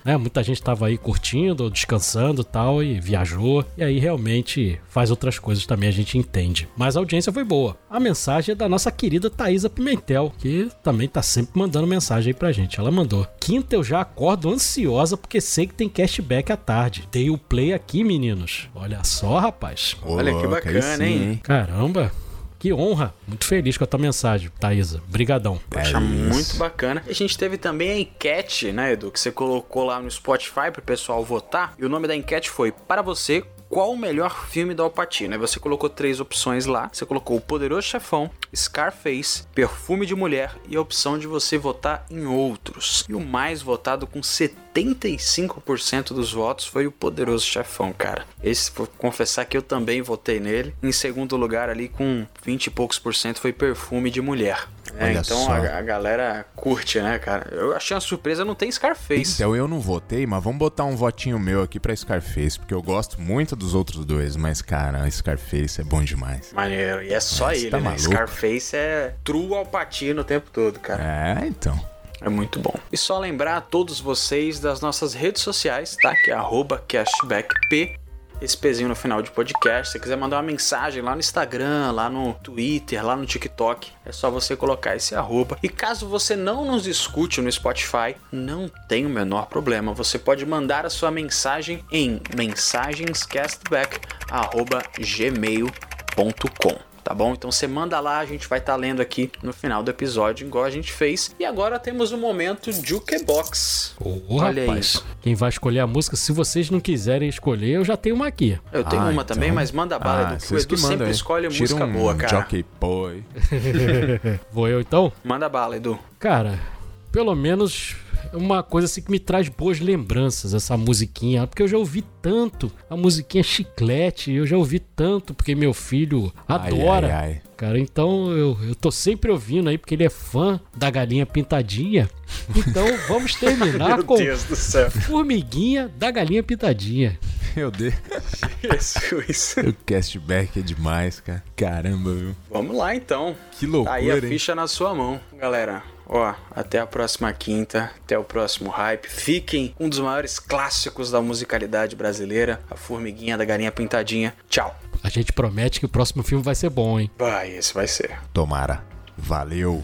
né, muita gente tava aí curtindo, descansando e tal, e viajou. E aí realmente faz outras coisas também, a gente entende. Mas a audiência foi boa. A mensagem é da nossa querida Thaisa Pimentel, que também tá sempre mandando mensagem aí pra gente. Ela mandou: Quinta eu já acordo ansiosa porque sei que tem cashback à tarde. Dei o play aqui, meninos. Olha só, rapaz. Olha que bacana, sim, hein? Caramba, que honra. Muito feliz com a tua mensagem, Thaisa. Brigadão. Poxa, É muito bacana. E a gente teve também a enquete, né, Edu, que você colocou lá no Spotify pro pessoal votar. E o nome da enquete foi: Para você, qual o melhor filme do Alpatino? Aí você colocou três opções lá. Você colocou O Poderoso Chefão, Scarface, Perfume de Mulher e a opção de você votar em outros. E o mais votado com 75% dos votos foi o Poderoso Chefão, cara. Esse, vou confessar que eu também votei nele. Em segundo lugar, ali com 20 e poucos por cento, foi Perfume de Mulher. É, então a, a galera curte, né, cara? Eu achei uma surpresa, não tem Scarface. Então eu não votei, mas vamos botar um votinho meu aqui pra Scarface, porque eu gosto muito dos outros dois, mas cara, Scarface é bom demais. Maneiro. E é só Mas ele, tá né? maluco. Scarface é true ao patino o tempo todo, cara. É, então. É muito bom. E só lembrar a todos vocês das nossas redes sociais, tá? Que é arroba cashbackp. Esse pezinho no final de podcast. Se você quiser mandar uma mensagem lá no Instagram, lá no Twitter, lá no TikTok, é só você colocar esse arroba. E caso você não nos escute no Spotify, não tem o menor problema. Você pode mandar a sua mensagem em mensagenscastback.gmail.com tá bom? Então você manda lá, a gente vai estar lendo aqui no final do episódio, igual a gente fez. E agora temos o momento Jukebox. Ô, Olha rapaz, isso. quem vai escolher a música, se vocês não quiserem escolher, eu já tenho uma aqui. Eu tenho Ah, uma então. também, mas manda bala, Ah, Edu, que o vocês Edu que sempre aí. escolhe Tira música um boa, cara. Jockey Boy. Vou eu então? Manda bala, Edu. Cara, pelo menos uma coisa assim que me traz boas lembranças, essa musiquinha. Porque eu já ouvi tanto a musiquinha chiclete, eu já ouvi tanto, porque meu filho adora. Ai, ai, ai. Cara, então eu, eu tô sempre ouvindo aí, porque ele é fã da galinha pintadinha. Então vamos terminar com do céu. Formiguinha da Galinha Pintadinha. Meu Deus. Jesus. O castback é demais, cara. Caramba, viu? Vamos lá então. Que Tá loucura, aí a hein? ficha na sua mão, galera. Ó, até a próxima quinta, até o próximo hype. Fiquem um dos maiores clássicos da musicalidade brasileira, a Formiguinha da Galinha Pintadinha. Tchau. A gente promete que o próximo filme vai ser bom, hein? Vai, esse vai ser. Tomara. Valeu.